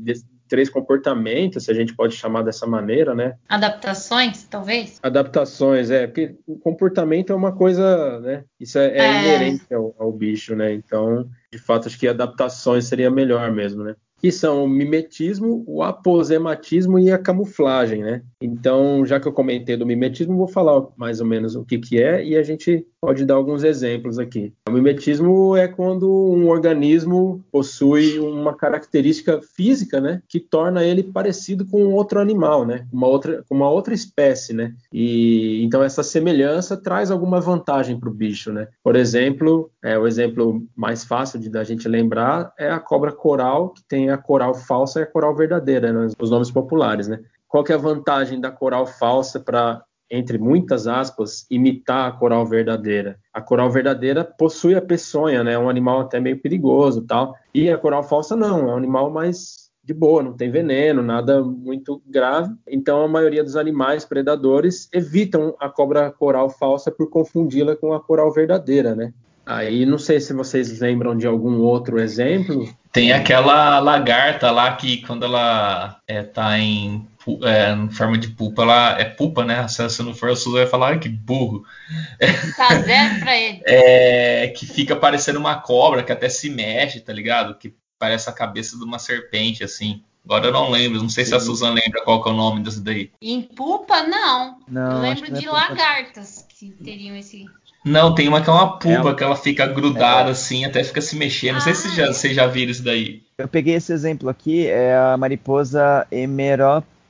três comportamentos, se a gente pode chamar dessa maneira, né? Adaptações, talvez? Adaptações, é, porque o comportamento é uma coisa, né? Isso é, é, é. inerente ao, ao, bicho, né? Então, de fato, acho que adaptações seria melhor mesmo, né? Que são o mimetismo, o aposematismo e a camuflagem, né? Então, já que eu comentei do mimetismo, vou falar mais ou menos o que, que é e a gente pode dar alguns exemplos aqui. O mimetismo é quando um organismo possui uma característica física, né, que torna ele parecido com outro animal, né, uma outra, uma outra espécie, né. E então essa semelhança traz alguma vantagem para o bicho, né. Por exemplo, é o exemplo mais fácil de da gente lembrar é a cobra coral que tem a coral falsa e a coral verdadeira, né, os nomes populares, né. Qual que é a vantagem da coral falsa para entre muitas aspas, imitar a coral verdadeira. A coral verdadeira possui a peçonha, né? É um animal até meio perigoso, tal. E a coral falsa não, é um animal mais de boa, não tem veneno, nada muito grave. Então a maioria dos animais predadores evitam a cobra coral falsa por confundi-la com a coral verdadeira, né? Aí não sei se vocês lembram de algum outro exemplo. Tem aquela lagarta lá que quando ela é, tá em é, em forma de pupa, ela é pupa, né? Se, se não for, a Suzy vai falar, que burro. Tá zero pra ele. É, que fica parecendo uma cobra, que até se mexe, tá ligado? Que parece a cabeça de uma serpente, assim. Agora eu não lembro, não sei Sim. se a Susan lembra qual que é o nome desse daí. Em pupa, não. não eu lembro de é lagartas que teriam esse Não, tem uma que é uma pupa, é que ela fica grudada é. assim, até fica se mexendo. Não sei se já, vocês já viram isso daí. Eu peguei esse exemplo aqui, é a mariposa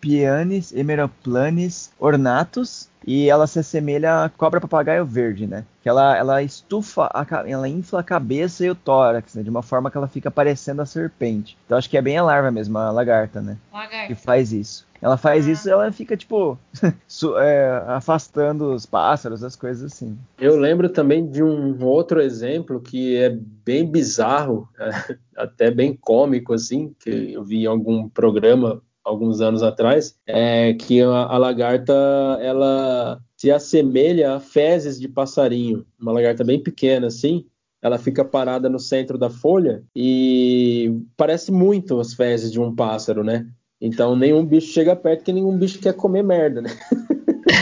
Emeropianis, Emeroplanis ornatus, e ela se assemelha à cobra papagaio verde, né? Que ela, ela estufa, a, ela infla a cabeça e o tórax, né? De uma forma que ela fica parecendo a serpente. Então acho que é bem a larva mesmo, a lagarta, né? Lagarta. Que faz isso. Ela faz ah. isso e ela fica, tipo, é, afastando os pássaros, as coisas assim. Eu lembro também de um outro exemplo que é bem bizarro, até bem cômico, assim, que eu vi em algum programa alguns anos atrás, é que a, a lagarta ela se assemelha a fezes de passarinho, uma lagarta bem pequena assim, ela fica parada no centro da folha e parece muito as fezes de um pássaro, né? Então nenhum bicho chega perto que nenhum bicho quer comer merda, né?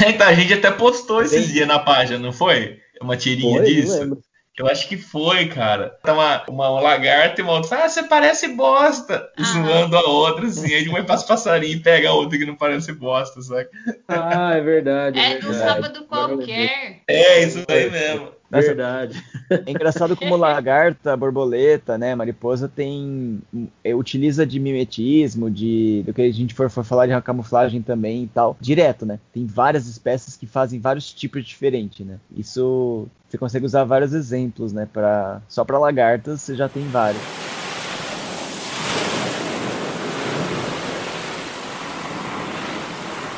então, a gente até postou esses dias na página, não foi? Uma tirinha foi, disso. Eu acho que foi, cara. Tá uma, uma lagarta e uma outra. Ah, você parece bosta. Ah. Zoando a outra, assim. Aí uma passa passarinho e pega a outra que não parece bosta, sabe? Ah, é verdade. É, é no sábado qualquer. É, isso aí mesmo. Verdade. É engraçado como lagarta, borboleta, né, mariposa tem é, utiliza de mimetismo, de do que a gente for, for falar de camuflagem também e tal, direto, né? Tem várias espécies que fazem vários tipos diferentes, né? Isso você consegue usar vários exemplos, né, para só para lagartas você já tem vários.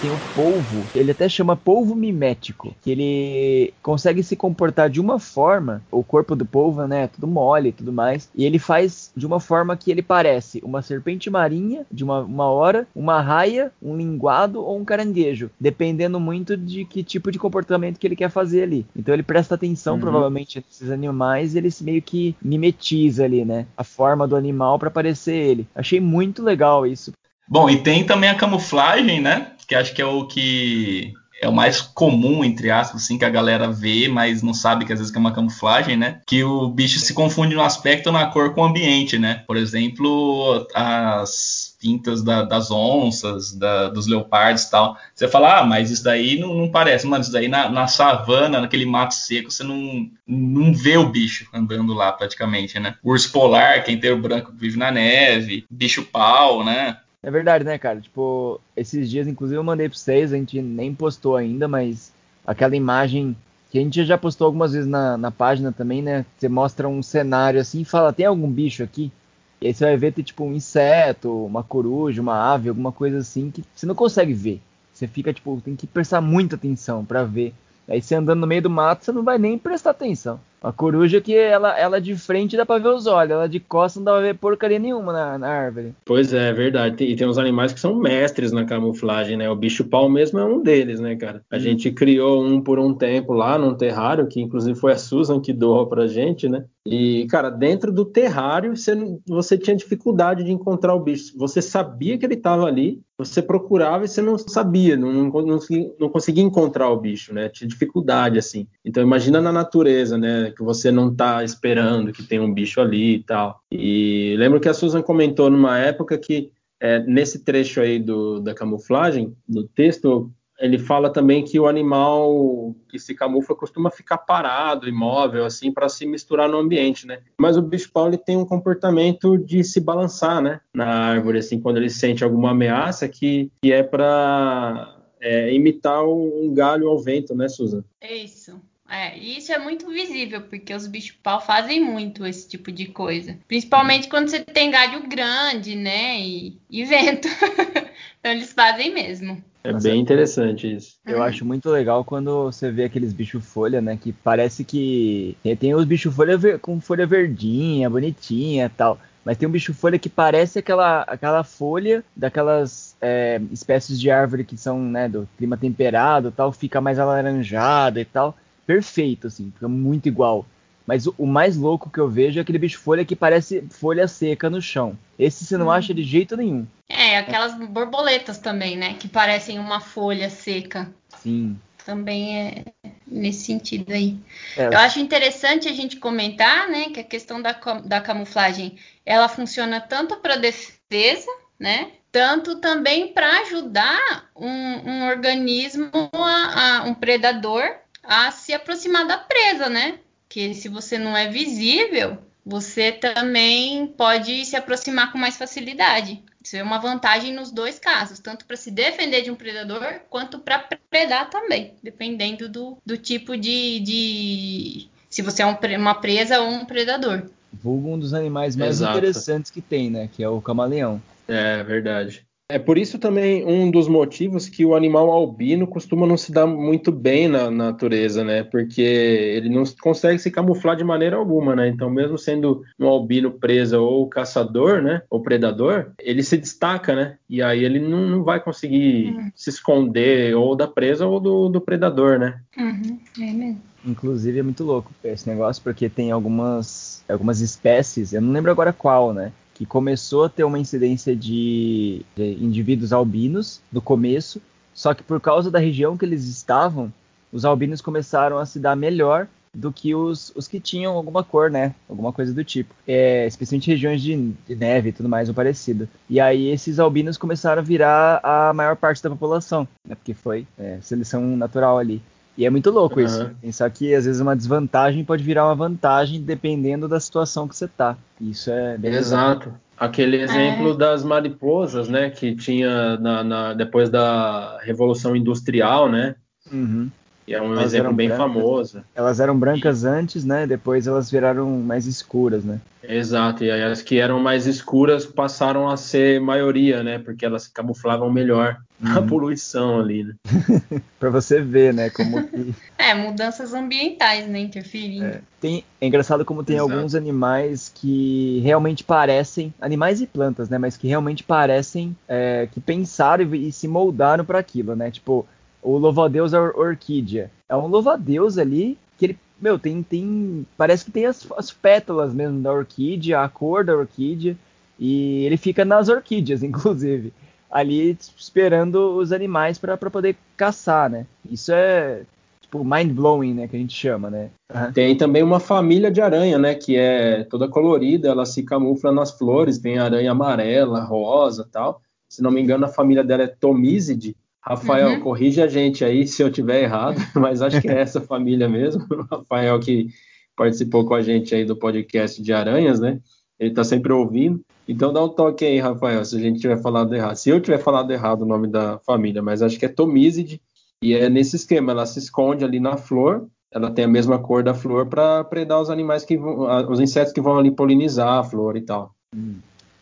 Tem o polvo, ele até chama polvo mimético, que ele consegue se comportar de uma forma, o corpo do polvo, né, tudo mole e tudo mais, e ele faz de uma forma que ele parece uma serpente marinha de uma, uma hora, uma raia, um linguado ou um caranguejo, dependendo muito de que tipo de comportamento que ele quer fazer ali. Então ele presta atenção uhum. provavelmente nesses animais, ele meio que mimetiza ali, né, a forma do animal para parecer ele. Achei muito legal isso. Bom, e tem também a camuflagem, né? Que acho que é o que é o mais comum, entre aspas, assim, que a galera vê, mas não sabe que às vezes é uma camuflagem, né? Que o bicho se confunde no aspecto ou na cor com o ambiente, né? Por exemplo, as pintas da, das onças, da, dos leopardos e tal. Você fala, ah, mas isso daí não, não parece. Mano, isso daí na, na, savana, naquele mato seco, você não, não vê o bicho andando lá praticamente, né? O urso polar, quem tem o branco vive na neve, bicho pau, né? É verdade, né, cara? Tipo, esses dias, inclusive, eu mandei pra vocês, a gente nem postou ainda, mas aquela imagem que a gente já postou algumas vezes na, na página também, né? Você mostra um cenário assim e fala, tem algum bicho aqui? E aí você vai ver, tem tipo um inseto, uma coruja, uma ave, alguma coisa assim que você não consegue ver. Você fica, tipo, tem que prestar muita atenção para ver. Aí você andando no meio do mato, você não vai nem prestar atenção. A coruja que ela, ela de frente dá pra ver os olhos, ela de costas não dá pra ver porcaria nenhuma na, na árvore. Pois é, é verdade. E tem uns animais que são mestres na camuflagem, né? O bicho pau mesmo é um deles, né, cara? A hum. gente criou um por um tempo lá num terrário, que inclusive foi a Susan que doou pra gente, né? E, cara, dentro do terrário você, você tinha dificuldade de encontrar o bicho. Você sabia que ele estava ali, você procurava e você não sabia, não, não, não, não conseguia encontrar o bicho, né? Tinha dificuldade, assim. Então, imagina na natureza, né? que você não está esperando que tem um bicho ali e tal. E lembro que a Susan comentou numa época que é, nesse trecho aí do, da camuflagem, do texto, ele fala também que o animal que se camufla costuma ficar parado, imóvel, assim, para se misturar no ambiente, né? Mas o bicho-pau ele tem um comportamento de se balançar, né? Na árvore, assim, quando ele sente alguma ameaça, que, que é para é, imitar um galho ao vento, né, Susan? É isso. É, e isso é muito visível, porque os bichos-pau fazem muito esse tipo de coisa. Principalmente quando você tem galho grande, né? E, e vento. então eles fazem mesmo. É Nossa, bem interessante isso. Eu uhum. acho muito legal quando você vê aqueles bichos folha, né? Que parece que. Tem os bichos folha com folha verdinha, bonitinha e tal. Mas tem um bicho folha que parece aquela, aquela folha daquelas é, espécies de árvore que são né, do clima temperado tal, fica mais alaranjada e tal perfeito, assim, fica muito igual. Mas o, o, mais louco que eu vejo é aquele bicho folha que parece folha seca no chão. Esse você não hum. acha de jeito nenhum. É, aquelas borboletas também, né? Que parecem uma folha seca. Sim. Também é nesse sentido aí. É. Eu acho interessante a gente comentar, né, que a questão da, da camuflagem, ela funciona tanto para defesa, né, tanto também para ajudar um, um organismo, a, a, um predador, a se aproximar da presa, né? Que se você não é visível, você também pode se aproximar com mais facilidade. Isso é uma vantagem nos dois casos, tanto para se defender de um predador quanto para predar também, dependendo do, do tipo de, de. Se você é um, uma presa ou um predador. Vulgo um dos animais mais Exato. interessantes que tem, né? Que é o camaleão. É verdade. É por isso também um dos motivos que o animal albino costuma não se dar muito bem na natureza, né? Porque ele não consegue se camuflar de maneira alguma, né? Então, mesmo sendo um albino presa ou caçador, né? Ou predador, ele se destaca, né? E aí ele não, não vai conseguir uhum. se esconder ou da presa ou do, do predador, né? Uhum. É mesmo. Inclusive é muito louco esse negócio, porque tem algumas, algumas espécies, eu não lembro agora qual, né? Que começou a ter uma incidência de, de indivíduos albinos no começo, só que por causa da região que eles estavam, os albinos começaram a se dar melhor do que os, os que tinham alguma cor, né? Alguma coisa do tipo. É, especialmente regiões de, de, neve e tudo mais, ou parecido. E aí esses albinos começaram a virar a maior parte da população, né? Porque foi é, seleção natural ali. E é muito louco uhum. isso. Pensar que às vezes uma desvantagem pode virar uma vantagem dependendo da situação que você tá. Isso é bem Exato. Aquele é. exemplo é. das mariposas, né, que tinha na, na, depois da Revolução Industrial, né? Uhum. E é um elas exemplo bem brancas, famoso. Elas eram brancas antes, né? Depois elas viraram mais escuras, né? Exato, e aí as que eram mais escuras passaram a ser maioria, né? Porque elas se camuflavam melhor uhum. na poluição ali, né? para você ver, né? Como que... É, mudanças ambientais, né? Interferindo. É, tem, é engraçado como tem Exato. alguns animais que realmente parecem, animais e plantas, né? Mas que realmente parecem é, que pensaram e, e se moldaram para aquilo, né? Tipo, o louva-a-Deus or orquídea. É um louva-a-Deus ali que ele, meu, tem, tem parece que tem as, as pétalas mesmo da orquídea, a cor da orquídea, e ele fica nas orquídeas, inclusive, ali esperando os animais para poder caçar, né? Isso é tipo mind blowing, né, que a gente chama, né? Uhum. Tem também uma família de aranha, né, que é toda colorida, ela se camufla nas flores, tem aranha amarela, rosa, tal. Se não me engano, a família dela é Tomizide, Rafael, uhum. corrige a gente aí se eu tiver errado, mas acho que é essa família mesmo. O Rafael que participou com a gente aí do podcast de Aranhas, né? Ele tá sempre ouvindo. Então dá um toque aí, Rafael, se a gente tiver falado errado. Se eu tiver falado errado o nome da família, mas acho que é Tomizide, e é nesse esquema, ela se esconde ali na flor, ela tem a mesma cor da flor para predar os animais que vão, os insetos que vão ali polinizar a flor e tal. Hum.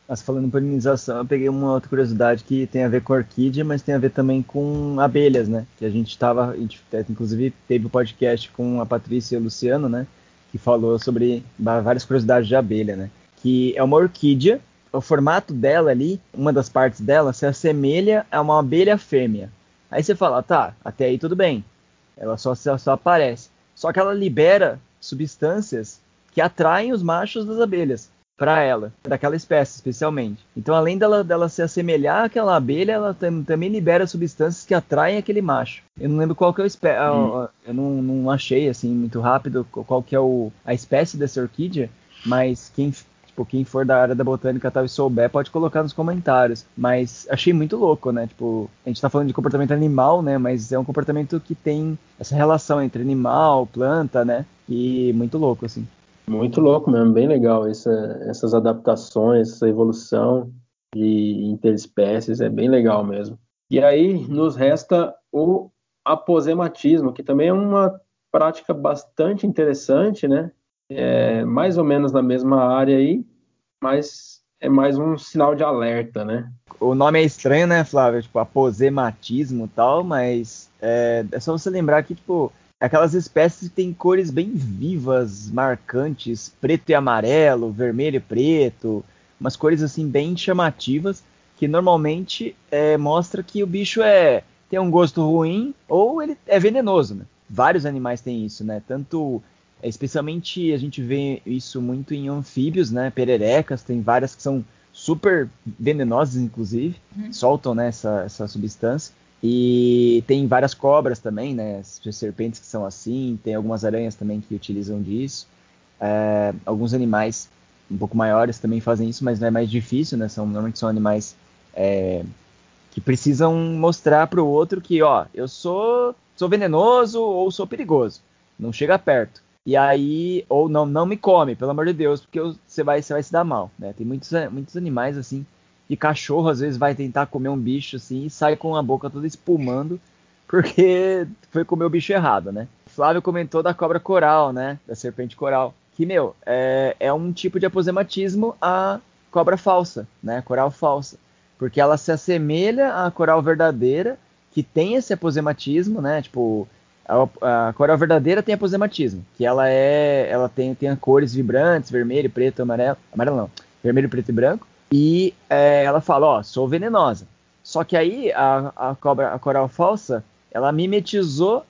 Mas falando em polinização, eu peguei uma outra curiosidade que tem a ver com orquídea, mas tem a ver também com abelhas, né? Que a gente estava, inclusive teve o um podcast com a Patrícia e o Luciano, né? Que falou sobre várias curiosidades de abelha, né? Que é uma orquídea, o formato dela ali, uma das partes dela, se assemelha a uma abelha fêmea. Aí você fala, tá, até aí tudo bem. Ela só, só aparece. Só que ela libera substâncias que atraem os machos das abelhas para ela, daquela espécie especialmente. Então, além dela, dela se assemelhar àquela abelha, ela tam, também libera substâncias que atraem aquele macho. Eu não lembro qual que é o espécie, hum. eu não, não, achei assim muito rápido qual que é o, a espécie dessa orquídea, mas quem tipo, quem for da área da botânica tal e souber, pode colocar nos comentários. Mas achei muito louco, né? Tipo, a gente tá falando de comportamento animal, né? Mas é um comportamento que tem essa relação entre animal, planta, né? E muito louco, assim. Muito louco mesmo, bem legal essa, essas adaptações, essa evolução de interespécies, é bem legal mesmo. E aí nos resta o aposematismo, que também é uma prática bastante interessante, né? É mais ou menos na mesma área aí, mas é mais um sinal de alerta, né? O nome é estranho, né, Flávio? Tipo, aposematismo e tal, mas é, é só você lembrar que, tipo, aquelas espécies que têm cores bem vivas, marcantes, preto e amarelo, vermelho e preto, umas cores assim bem chamativas que normalmente é, mostra que o bicho é tem um gosto ruim ou ele é venenoso, né? Vários animais têm isso, né? Tanto especialmente a gente vê isso muito em anfíbios, né? Pererecas, tem várias que são super venenosas, inclusive, uhum. soltam né, essa, essa substância. E tem várias cobras também, né? Serpentes que são assim, tem algumas aranhas também que utilizam disso. É, alguns animais um pouco maiores também fazem isso, mas não é mais difícil, né? São, normalmente são animais é, que precisam mostrar para o outro que, ó, eu sou sou venenoso ou sou perigoso. Não chega perto. E aí, ou não, não me come, pelo amor de Deus, porque você vai, você vai se dar mal, né? Tem muitos, muitos animais assim, e cachorro às vezes vai tentar comer um bicho assim e sai com a boca toda espumando porque foi comer o bicho errado, né? Flávio comentou da cobra coral, né? Da serpente coral. Que, meu, é, é um tipo de aposematismo a cobra falsa, né? Coral falsa. Porque ela se assemelha à coral verdadeira, que tem esse aposematismo, né? Tipo, a, a coral verdadeira tem aposematismo, que ela é, ela tem, tem cores vibrantes, vermelho, preto, amarelo, amarelo não, vermelho, preto e branco. E é, ela fala, ó, sou venenosa. Só que aí a, a cobra, a coral falsa, ela mimetizou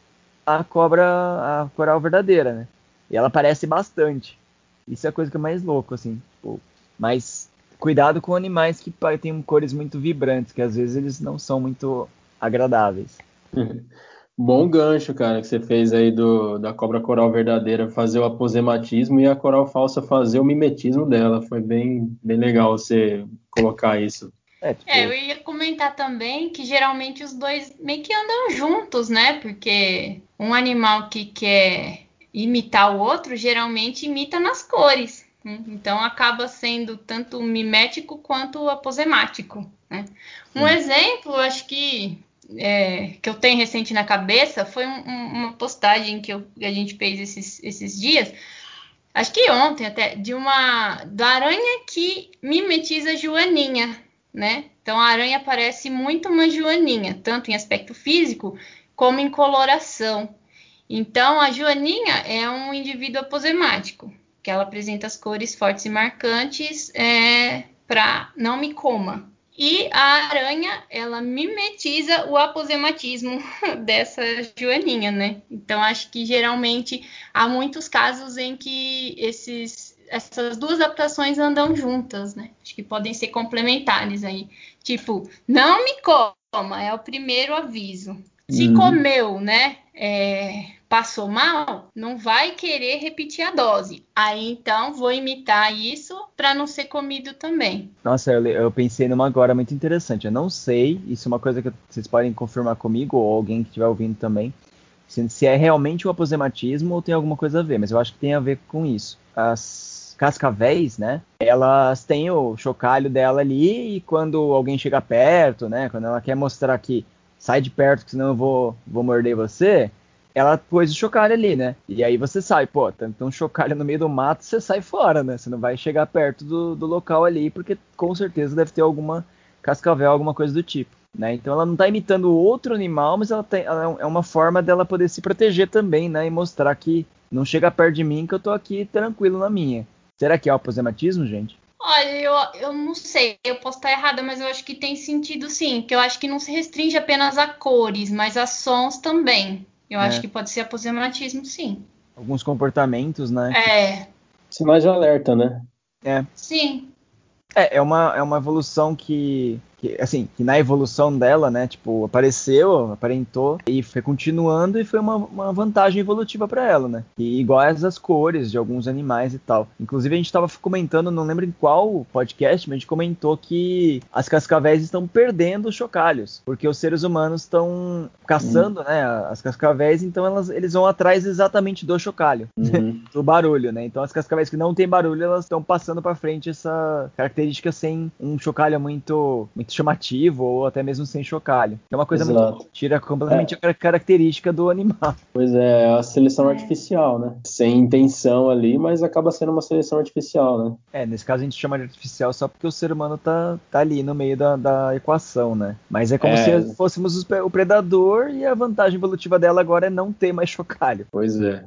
a cobra, a coral verdadeira, né? E ela parece bastante. Isso é a coisa que é mais louco, assim. Tipo, mas cuidado com animais que têm cores muito vibrantes, que às vezes eles não são muito agradáveis. Bom gancho, cara, que você fez aí do, da cobra coral verdadeira fazer o aposematismo e a coral falsa fazer o mimetismo dela. Foi bem, bem legal você colocar isso. É, tipo... é, eu ia comentar também que geralmente os dois meio que andam juntos, né? Porque um animal que quer imitar o outro geralmente imita nas cores. Né? Então acaba sendo tanto mimético quanto aposemático. Né? Um exemplo, acho que é, que eu tenho recente na cabeça foi um, uma postagem que, eu, que, a gente fez esses, esses dias, acho que ontem até, de uma da aranha que mimetiza a Joaninha, né? Então a aranha parece muito uma Joaninha, tanto em aspecto físico como em coloração. Então a Joaninha é um indivíduo aposemático, que ela apresenta as cores fortes e marcantes é, para não me coma, e a aranha, ela mimetiza o aposematismo dessa joaninha, né? Então, acho que geralmente há muitos casos em que esses, essas duas adaptações andam juntas, né? Acho que podem ser complementares aí. Tipo, não me coma, é o primeiro aviso. Se uhum. comeu, né? É, passou mal, não vai querer repetir a dose. Aí então vou imitar isso para não ser comido também. Nossa, eu, eu, pensei numa agora muito interessante. Eu não sei, isso é uma coisa que vocês podem confirmar comigo ou alguém que estiver ouvindo também. Se, se é realmente o aposematismo ou tem alguma coisa a ver, mas eu acho que tem a ver com isso. As cascavéis, né? Elas têm o chocalho dela ali e quando alguém chega perto, né? Quando ela quer mostrar que sai de perto, que senão eu vou, vou morder você, ela pôs o chocalho ali, né? E aí você sai, pô, tem um chocalho no meio do mato, você sai fora, né? Você não vai chegar perto do, do local ali, porque com certeza deve ter alguma cascavel, alguma coisa do tipo. Né? Então ela não está imitando outro animal, mas ela, tem, ela é uma forma dela poder se proteger também, né? E mostrar que não chega perto de mim que eu tô aqui tranquilo na minha. Será que é o aposematismo, gente? Olha, eu, eu não sei, eu posso estar errada, mas eu acho que tem sentido sim, que eu acho que não se restringe apenas a cores, mas a sons também. Eu é. acho que pode ser aposematismo, sim. Alguns comportamentos, né? É. Sinais de alerta, né? É. Sim. É, é uma, é uma evolução que que, assim, que na evolução dela, né, tipo, apareceu, aparentou e foi continuando e foi uma, uma vantagem evolutiva para ela, né? E iguais as cores de alguns animais e tal. Inclusive a gente estava comentando, não lembro em qual podcast, mas a gente comentou que as cascavéis estão perdendo os chocalhos, porque os seres humanos estão caçando, uhum. né, as cascavéis, então elas, eles vão atrás exatamente do chocalho, uhum. do barulho, né? Então as cascavéis que não tem barulho, elas estão passando para frente essa característica sem um chocalho muito, muito muito chamativo ou até mesmo sem chocalho. É uma coisa Exato. muito. tira completamente é. a característica do animal. Pois é, é, a seleção artificial, né? Sem intenção ali, mas acaba sendo uma seleção artificial, né? É, nesse caso a gente chama de artificial só porque o ser humano tá, tá ali no meio da, da equação, né? Mas é como é. se fôssemos o predador e a vantagem evolutiva dela agora é não ter mais chocalho. Pois é.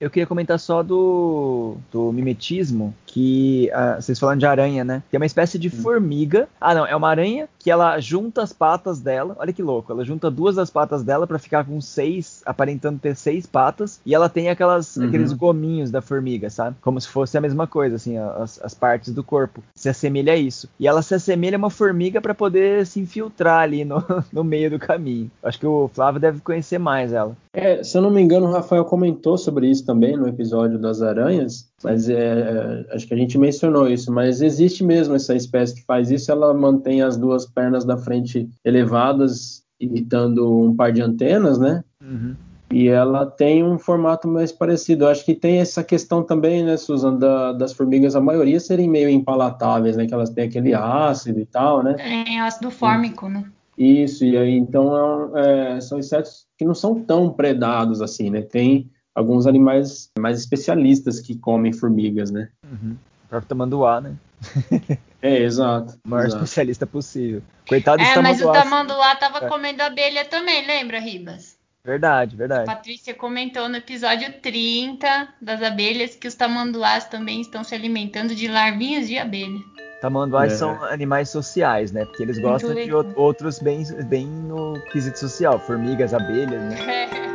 Eu queria comentar só do, do mimetismo, que uh, vocês falando de aranha, né? É uma espécie de hum. formiga. Ah, não, é uma aranha que ela junta as patas dela. Olha que louco, ela junta duas das patas dela para ficar com seis, aparentando ter seis patas. E ela tem aquelas, uhum. aqueles gominhos da formiga, sabe? Como se fosse a mesma coisa, assim, as, as partes do corpo. Se assemelha a isso. E ela se assemelha a uma formiga para poder se infiltrar ali no, no meio do caminho. Acho que o Flávio deve conhecer mais ela. É, se eu não me engano, o Rafael comentou sobre isso também no episódio das aranhas, mas é, é, acho que a gente mencionou isso, mas existe mesmo essa espécie que faz isso, ela mantém as duas pernas da frente elevadas, imitando um par de antenas, né? Uhum. E ela tem um formato mais parecido. Eu acho que tem essa questão também, né, Susan, da, das formigas, a maioria serem meio impalatáveis, né? Que elas têm aquele ácido e tal, né? É, ácido fórmico, né? Isso, e aí então é, são insetos que não são tão predados assim, né? Tem alguns animais mais especialistas que comem formigas, né? Uhum. O próprio tamanduá, né? é, exato. O maior exato. especialista possível. Coitado É, mas o tamanduá tava é. comendo abelha também, lembra, Ribas? Verdade, verdade. A Patrícia comentou no episódio 30 das abelhas que os tamanduás também estão se alimentando de larvinhas de abelha. Tamanduás é. são animais sociais, né? Porque eles Muito gostam legal. de outros bem, bem no quesito social, formigas, abelhas, né? É.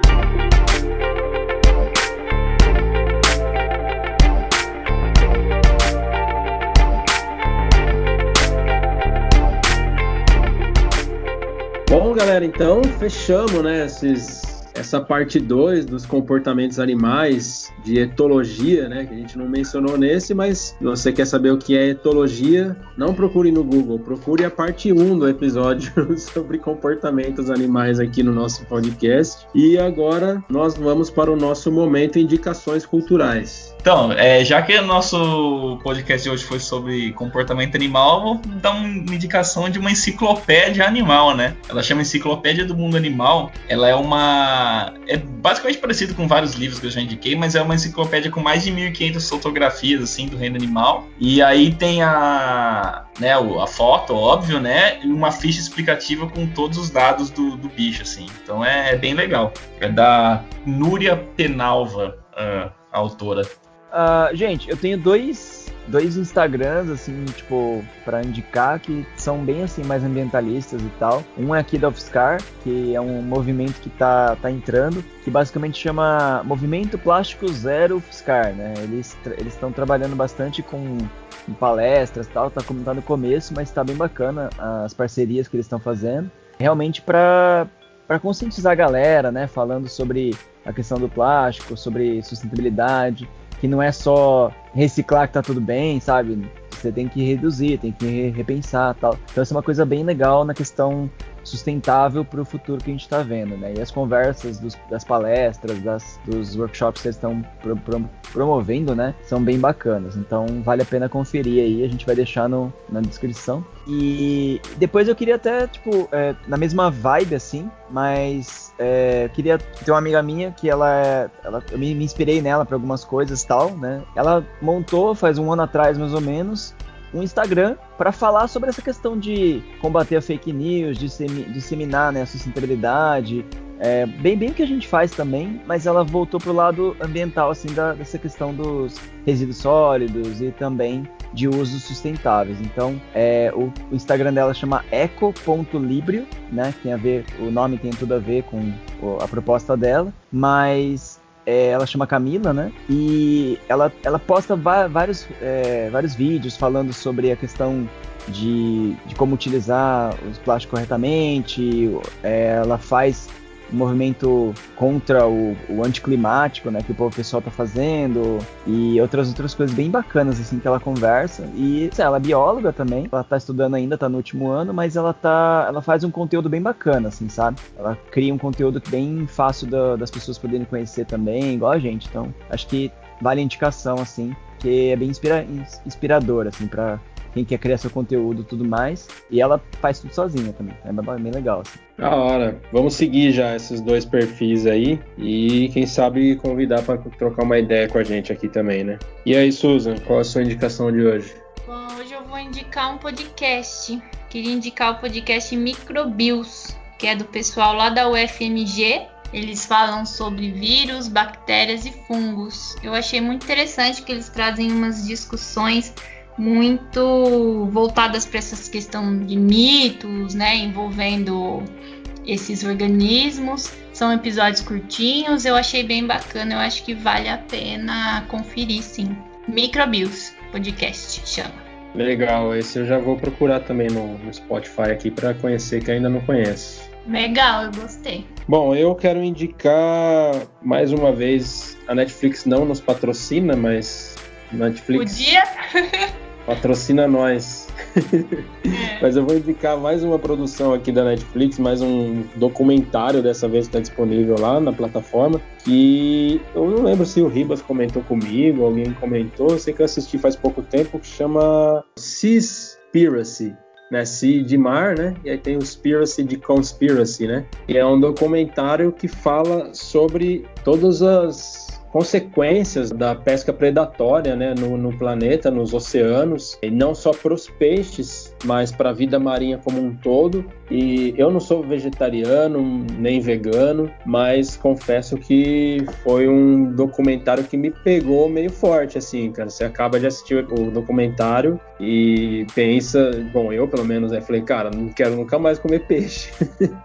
galera, então fechamos, né, esses essa parte 2 dos comportamentos animais, de etologia, né, que a gente não mencionou nesse, mas se você quer saber o que é etologia, não procure no Google, procure a parte 1 um do episódio sobre comportamentos animais aqui no nosso podcast. E agora nós vamos para o nosso momento indicações culturais. Então, é, já que o nosso podcast de hoje foi sobre comportamento animal, vou dar uma indicação de uma enciclopédia animal, né? Ela chama Enciclopédia do Mundo Animal. Ela é uma. É basicamente parecido com vários livros que eu já indiquei, mas é uma enciclopédia com mais de 1.500 fotografias, assim, do reino animal. E aí tem a. Né, a foto, óbvio, né? E uma ficha explicativa com todos os dados do, do bicho, assim. Então é, é bem legal. É da Núria Penalva, autora. Uh, gente, eu tenho dois, dois Instagrams, assim, tipo, para indicar que são bem, assim, mais ambientalistas e tal. Um é aqui da UFSCar, que é um movimento que tá, tá entrando, que basicamente chama Movimento Plástico Zero UFSCar, né? Eles estão trabalhando bastante com, com palestras e tal, tá, tá no começo, mas tá bem bacana as parcerias que eles estão fazendo. Realmente para para conscientizar a galera, né, falando sobre a questão do plástico, sobre sustentabilidade, que não é só reciclar que tá tudo bem, sabe? Você tem que reduzir, tem que repensar tal. Então, isso é uma coisa bem legal na questão sustentável para o futuro que a gente está vendo, né? E as conversas dos, das palestras, das, dos workshops que eles estão pro, pro, promovendo, né? São bem bacanas. Então vale a pena conferir aí. A gente vai deixar no, na descrição. E depois eu queria até, tipo, é, na mesma vibe assim, mas é, queria ter uma amiga minha que ela é. Ela, eu me, me inspirei nela para algumas coisas tal, né? Ela montou faz um ano atrás, mais ou menos, um Instagram para falar sobre essa questão de combater a fake news, disseminar né, a sustentabilidade, é, bem bem que a gente faz também, mas ela voltou pro lado ambiental assim da, dessa questão dos resíduos sólidos e também de usos sustentáveis. Então, é, o, o, Instagram dela chama eco.librio, né? Tem a ver, o nome tem tudo a ver com a proposta dela, mas é, ela chama Camila, né? E ela, ela posta vários, é, vários vídeos falando sobre a questão de, de como utilizar os plásticos corretamente. É, ela faz um movimento contra o, o anticlimático, né, que o pessoal tá fazendo, e outras outras coisas bem bacanas, assim, que ela conversa. E sei, ela é bióloga também, ela tá estudando ainda, tá no último ano, mas ela tá. Ela faz um conteúdo bem bacana, assim, sabe? Ela cria um conteúdo bem fácil da, das pessoas poderem conhecer também, igual a gente. Então, acho que vale a indicação, assim, que é bem inspira, inspirador, assim, pra quem quer criar seu conteúdo e tudo mais. E ela faz tudo sozinha também. É bem legal, assim. Da hora. Vamos seguir já esses dois perfis aí e quem sabe convidar para trocar uma ideia com a gente aqui também, né? E aí, Susan, qual a sua indicação de hoje? Bom, hoje eu vou indicar um podcast. Queria indicar o podcast Microbios, que é do pessoal lá da UFMG, eles falam sobre vírus, bactérias e fungos. Eu achei muito interessante que eles trazem umas discussões muito voltadas para essa questão de mitos, né, envolvendo esses organismos. São episódios curtinhos, eu achei bem bacana, eu acho que vale a pena conferir sim. Microbios podcast chama. Legal, esse eu já vou procurar também no, no Spotify aqui para conhecer que ainda não conhece. Legal, eu gostei. Bom, eu quero indicar mais uma vez a Netflix não nos patrocina, mas Netflix. Podia? Patrocina nós. Mas eu vou indicar mais uma produção aqui da Netflix, mais um documentário dessa vez está disponível lá na plataforma. Que eu não lembro se o Ribas comentou comigo, alguém comentou, eu sei que eu assisti faz pouco tempo, que chama Seaspiracy né? Sea de mar, né? E aí tem o Spiracy de Conspiracy, né? E é um documentário que fala sobre todas as consequências da pesca predatória né, no, no, planeta, nos oceanos, e não só para os peixes, mas para a vida marinha como um todo. E eu não sou vegetariano nem vegano, mas confesso que foi um documentário que me pegou meio forte, assim, cara. Você acaba de assistir o documentário e pensa, bom, eu pelo menos, aí falei, cara, não quero nunca mais comer peixe.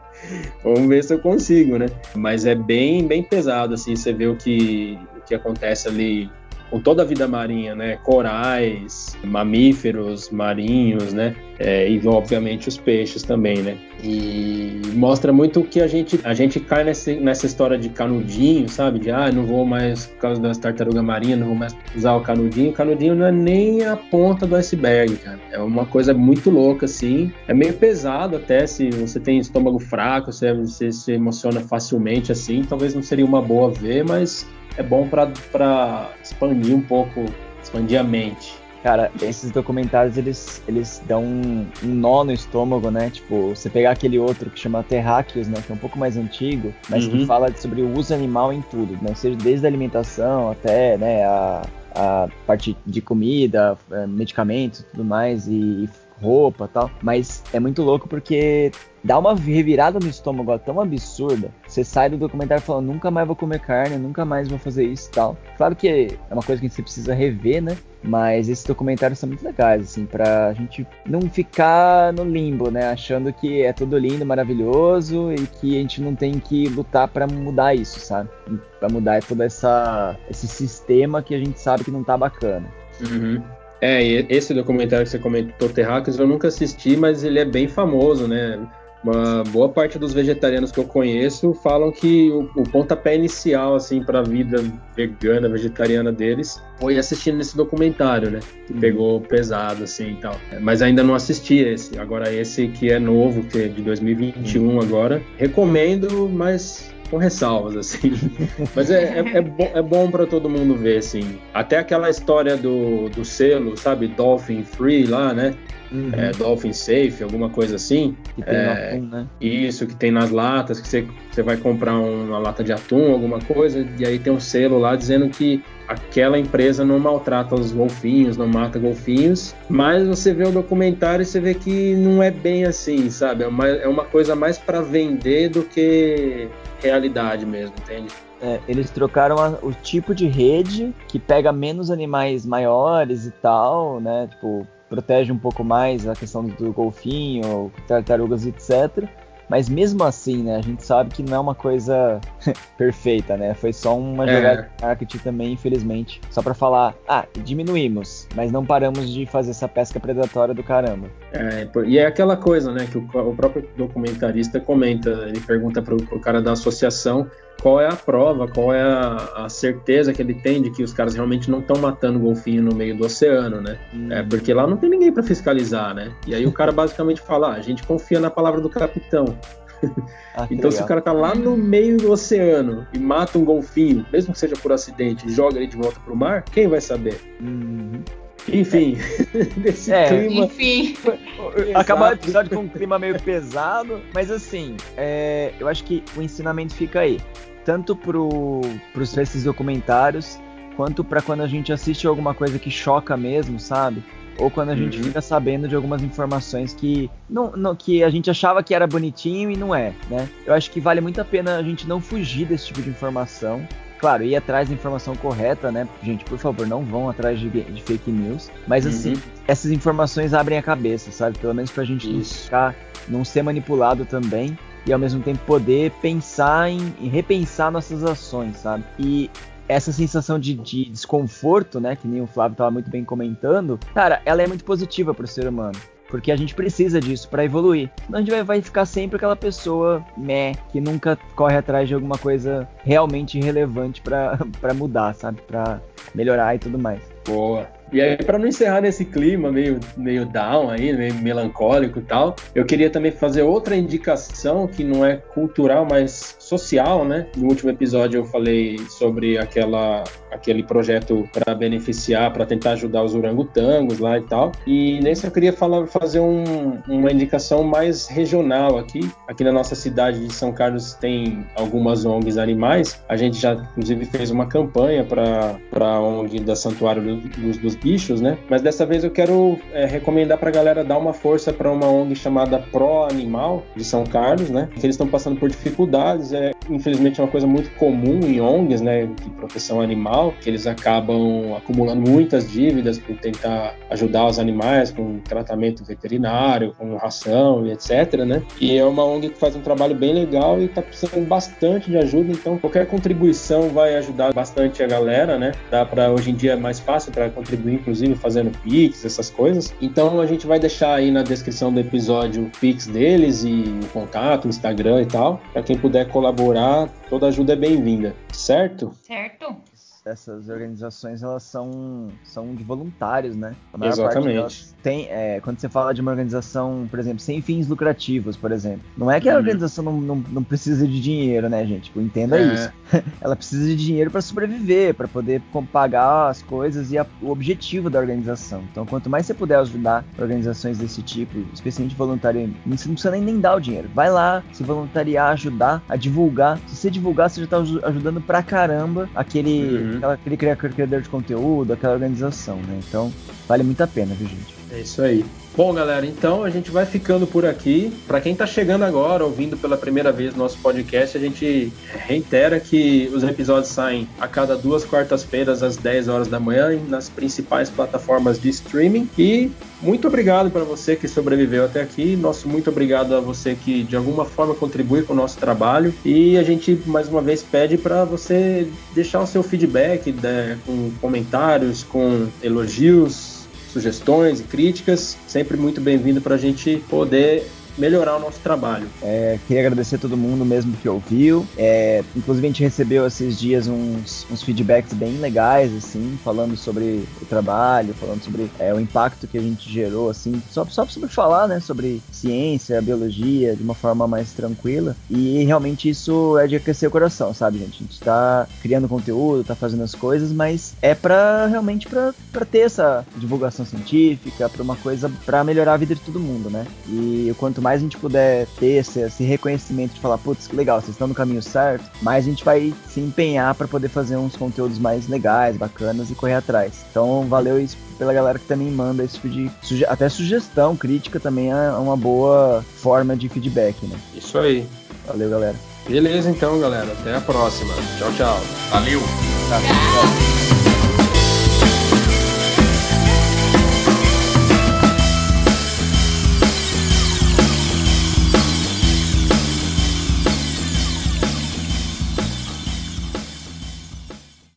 Vamos ver se eu consigo, né? Mas é bem, bem pesado, assim, você vê o que, o que acontece ali com toda a vida marinha, né? Corais, mamíferos marinhos, né? É, e obviamente os peixes também, né? E mostra muito que a gente a gente cai nessa, nessa história de canudinho, sabe? De ah, não vou mais por causa das tartarugas marinhas, não vou mais usar o canudinho. O canudinho não é nem a ponta do iceberg, cara. É uma coisa muito louca, assim. É meio pesado até se você tem estômago fraco, você, você se emociona facilmente, assim. Talvez não seria uma boa ver, mas é bom para expandir um pouco, expandir a mente. Cara, esses documentários, eles, eles dão um, um, nó no estômago, né? Tipo, você pegar aquele outro que chama Terráqueos, né? Que é um pouco mais antigo, mas uhum. que fala sobre o uso animal em tudo, né? Seja desde a alimentação até, né, a, a parte de comida, eh, medicamentos e tudo mais, e roupa tal. Mas é muito louco porque dá uma revirada no estômago tão absurda. Você sai do documentário falando, nunca mais vou comer carne, nunca mais vou fazer isso tal. Claro que é uma coisa que você precisa rever, né? Mas esses documentários são muito legais, assim, pra gente não ficar no limbo, né? Achando que é tudo lindo, maravilhoso e que a gente não tem que lutar para mudar isso, sabe? Pra mudar todo essa, esse sistema que a gente sabe que não tá bacana. Uhum. É, esse documentário que você comentou, Terráqueos, eu nunca assisti, mas ele é bem famoso, né? Uma boa parte dos vegetarianos que eu conheço falam que o, o pontapé inicial, assim, para a vida vegana, vegetariana deles foi assistindo esse documentário, né? Que uhum. pegou pesado, assim e tal. Mas ainda não assisti esse. Agora, esse que é novo, que é de 2021 uhum. agora, recomendo, mas com ressalvas, assim. Mas é, é, é, bom, é bom para todo mundo ver, assim. Até aquela história do, do selo, sabe? Dolphin Free lá, né? Uhum. É, Dolphin Safe, alguma coisa assim. Que tem é, atum, né? Isso, que tem nas latas, que você, você vai comprar uma lata de atum, alguma coisa, e aí tem um selo lá dizendo que aquela empresa não maltrata os golfinhos, não mata golfinhos, mas você vê o documentário e você vê que não é bem assim, sabe? É uma, é uma coisa mais para vender do que realidade mesmo, entende? É, eles trocaram a, o tipo de rede que pega menos animais maiores e tal, né? Tipo, protege um pouco mais a questão do golfinho, tartarugas, etc. Mas mesmo assim, né, a gente sabe que não é uma coisa perfeita, né? Foi só uma é. jogada de marketing também, infelizmente. Só para falar, ah, diminuímos, mas não paramos de fazer essa pesca predatória do caramba. É, e é aquela coisa, né, que o, o próprio documentarista comenta, ele pergunta pro, pro cara da associação qual é a prova, qual é a, a, certeza que ele tem de que os caras realmente não estão matando golfinho no meio do oceano, né? Hum. É, porque lá não tem ninguém para fiscalizar, né? E aí o cara basicamente fala: ah, a gente confia na palavra do capitão. Ah, então, legal. se o cara tá lá no meio do oceano e mata um golfinho, mesmo que seja por acidente, e joga ele de volta pro mar, quem vai saber? Uhum. Enfim, desse é, clima. Enfim. Acabar o episódio com um clima meio pesado, mas assim, é, eu acho que o ensinamento fica aí tanto pro, pros esses documentários, quanto para quando a gente assiste alguma coisa que choca mesmo, sabe? Ou quando a gente uhum. fica sabendo de algumas informações que não, não, que a gente achava que era bonitinho e não é, né? Eu acho que vale muito a pena a gente não fugir desse tipo de informação. Claro, ir atrás da informação correta, né? Gente, por favor, não vão atrás de, de fake news. Mas assim, uhum. essas informações abrem a cabeça, sabe? Pelo menos pra gente não ficar, não ser manipulado também e ao mesmo tempo poder pensar em, em repensar nossas ações, sabe? E essa sensação de, de, desconforto, né, que nem o Flávio estava muito bem comentando, cara, ela é muito positiva para o ser humano. Porque a gente precisa disso para evoluir. Senão a gente vai, vai, ficar sempre aquela pessoa meh, que nunca corre atrás de alguma coisa realmente relevante para mudar, sabe? Para melhorar e tudo mais. Boa, E aí, para não encerrar nesse clima meio, meio down aí, meio melancólico e tal, eu queria também fazer outra indicação que não é cultural, mas social, né? No último episódio eu falei sobre aquela, aquele projeto para beneficiar, para tentar ajudar os orangotangos lá e tal. E nesse eu queria falar, fazer um, uma indicação mais regional aqui. Aqui na nossa cidade de São Carlos tem algumas ONGs animais. A gente já, inclusive, fez uma campanha para a ONG da Santuário dos, dos bichos, né? Mas dessa vez eu quero é, recomendar para a galera dar uma força para uma ONG chamada Pro Animal de São Carlos, né? Que eles estão passando por dificuldades. É, infelizmente é uma coisa muito comum em ONGs, né? De proteção animal, que eles acabam acumulando muitas dívidas por tentar ajudar os animais com tratamento veterinário, com ração e etc, né? E é uma ONG que faz um trabalho bem legal e está precisando bastante de ajuda, então qualquer contribuição vai ajudar bastante a galera, né? Dá para hoje em dia é mais fácil para contribuir inclusive fazendo Pix, essas coisas. Então a gente vai deixar aí na descrição do episódio o Pix deles e o contato, o Instagram e tal. Para quem puder colaborar, toda ajuda é bem-vinda, certo? Certo essas organizações elas são, são de voluntários, né? Exatamente. tem, é, quando você fala de uma organização, por exemplo, sem fins lucrativos, por exemplo, não é que a uhum. organização não, não, não, precisa de dinheiro, né, gente? Tipo, entenda é. isso. Ela precisa de dinheiro para sobreviver, para poder pagar as coisas e a, o objetivo da organização. Então, quanto mais você puder ajudar organizações desse tipo, especialmente voluntário, você não precisa nem, nem dar o dinheiro. Vai lá, se voluntariar, ajudar a divulgar. Se você divulgar, você já tá ajudando pra caramba aquele. Uhum aquela, aquele criador de conteúdo, aquela organização, né? Então, vale muito a pena, viu, gente? É isso aí. Bom, galera, então a gente vai ficando por aqui. Para quem está chegando agora, ouvindo pela primeira vez nosso podcast, a gente reitera que os episódios saem a cada duas quartas-feiras às 10 horas da manhã nas principais plataformas de streaming. E muito obrigado para você que sobreviveu até aqui. Nosso muito obrigado a você que de alguma forma contribui com o nosso trabalho. E a gente mais uma vez pede para você deixar o seu feedback né, com comentários, com elogios sugestões e críticas, sempre muito bem-vindo para a gente poder melhorar o nosso trabalho. É, queria agradecer a todo mundo mesmo que ouviu. É, inclusive a gente recebeu esses dias uns, uns, feedbacks bem legais, assim, falando sobre o trabalho, falando sobre é, o impacto que a gente gerou, assim, só, só sobre falar, né, sobre ciência, biologia, de uma forma mais tranquila. E realmente isso é de aquecer o coração, sabe, gente? A gente tá criando conteúdo, tá fazendo as coisas, mas é para realmente para ter essa divulgação científica, para uma coisa para melhorar a vida de todo mundo, né? E quanto mais mais a gente puder ter esse, esse reconhecimento de falar, putz, que legal, vocês estão no caminho certo, mais a gente vai se empenhar para poder fazer uns conteúdos mais legais, bacanas e correr atrás. Então, valeu isso pela galera que também manda esse tipo de suge até sugestão, crítica também é uma boa forma de feedback, né? Isso aí. Valeu, galera. Beleza então, galera. Até a próxima. Tchau, tchau. Valeu. Tchau.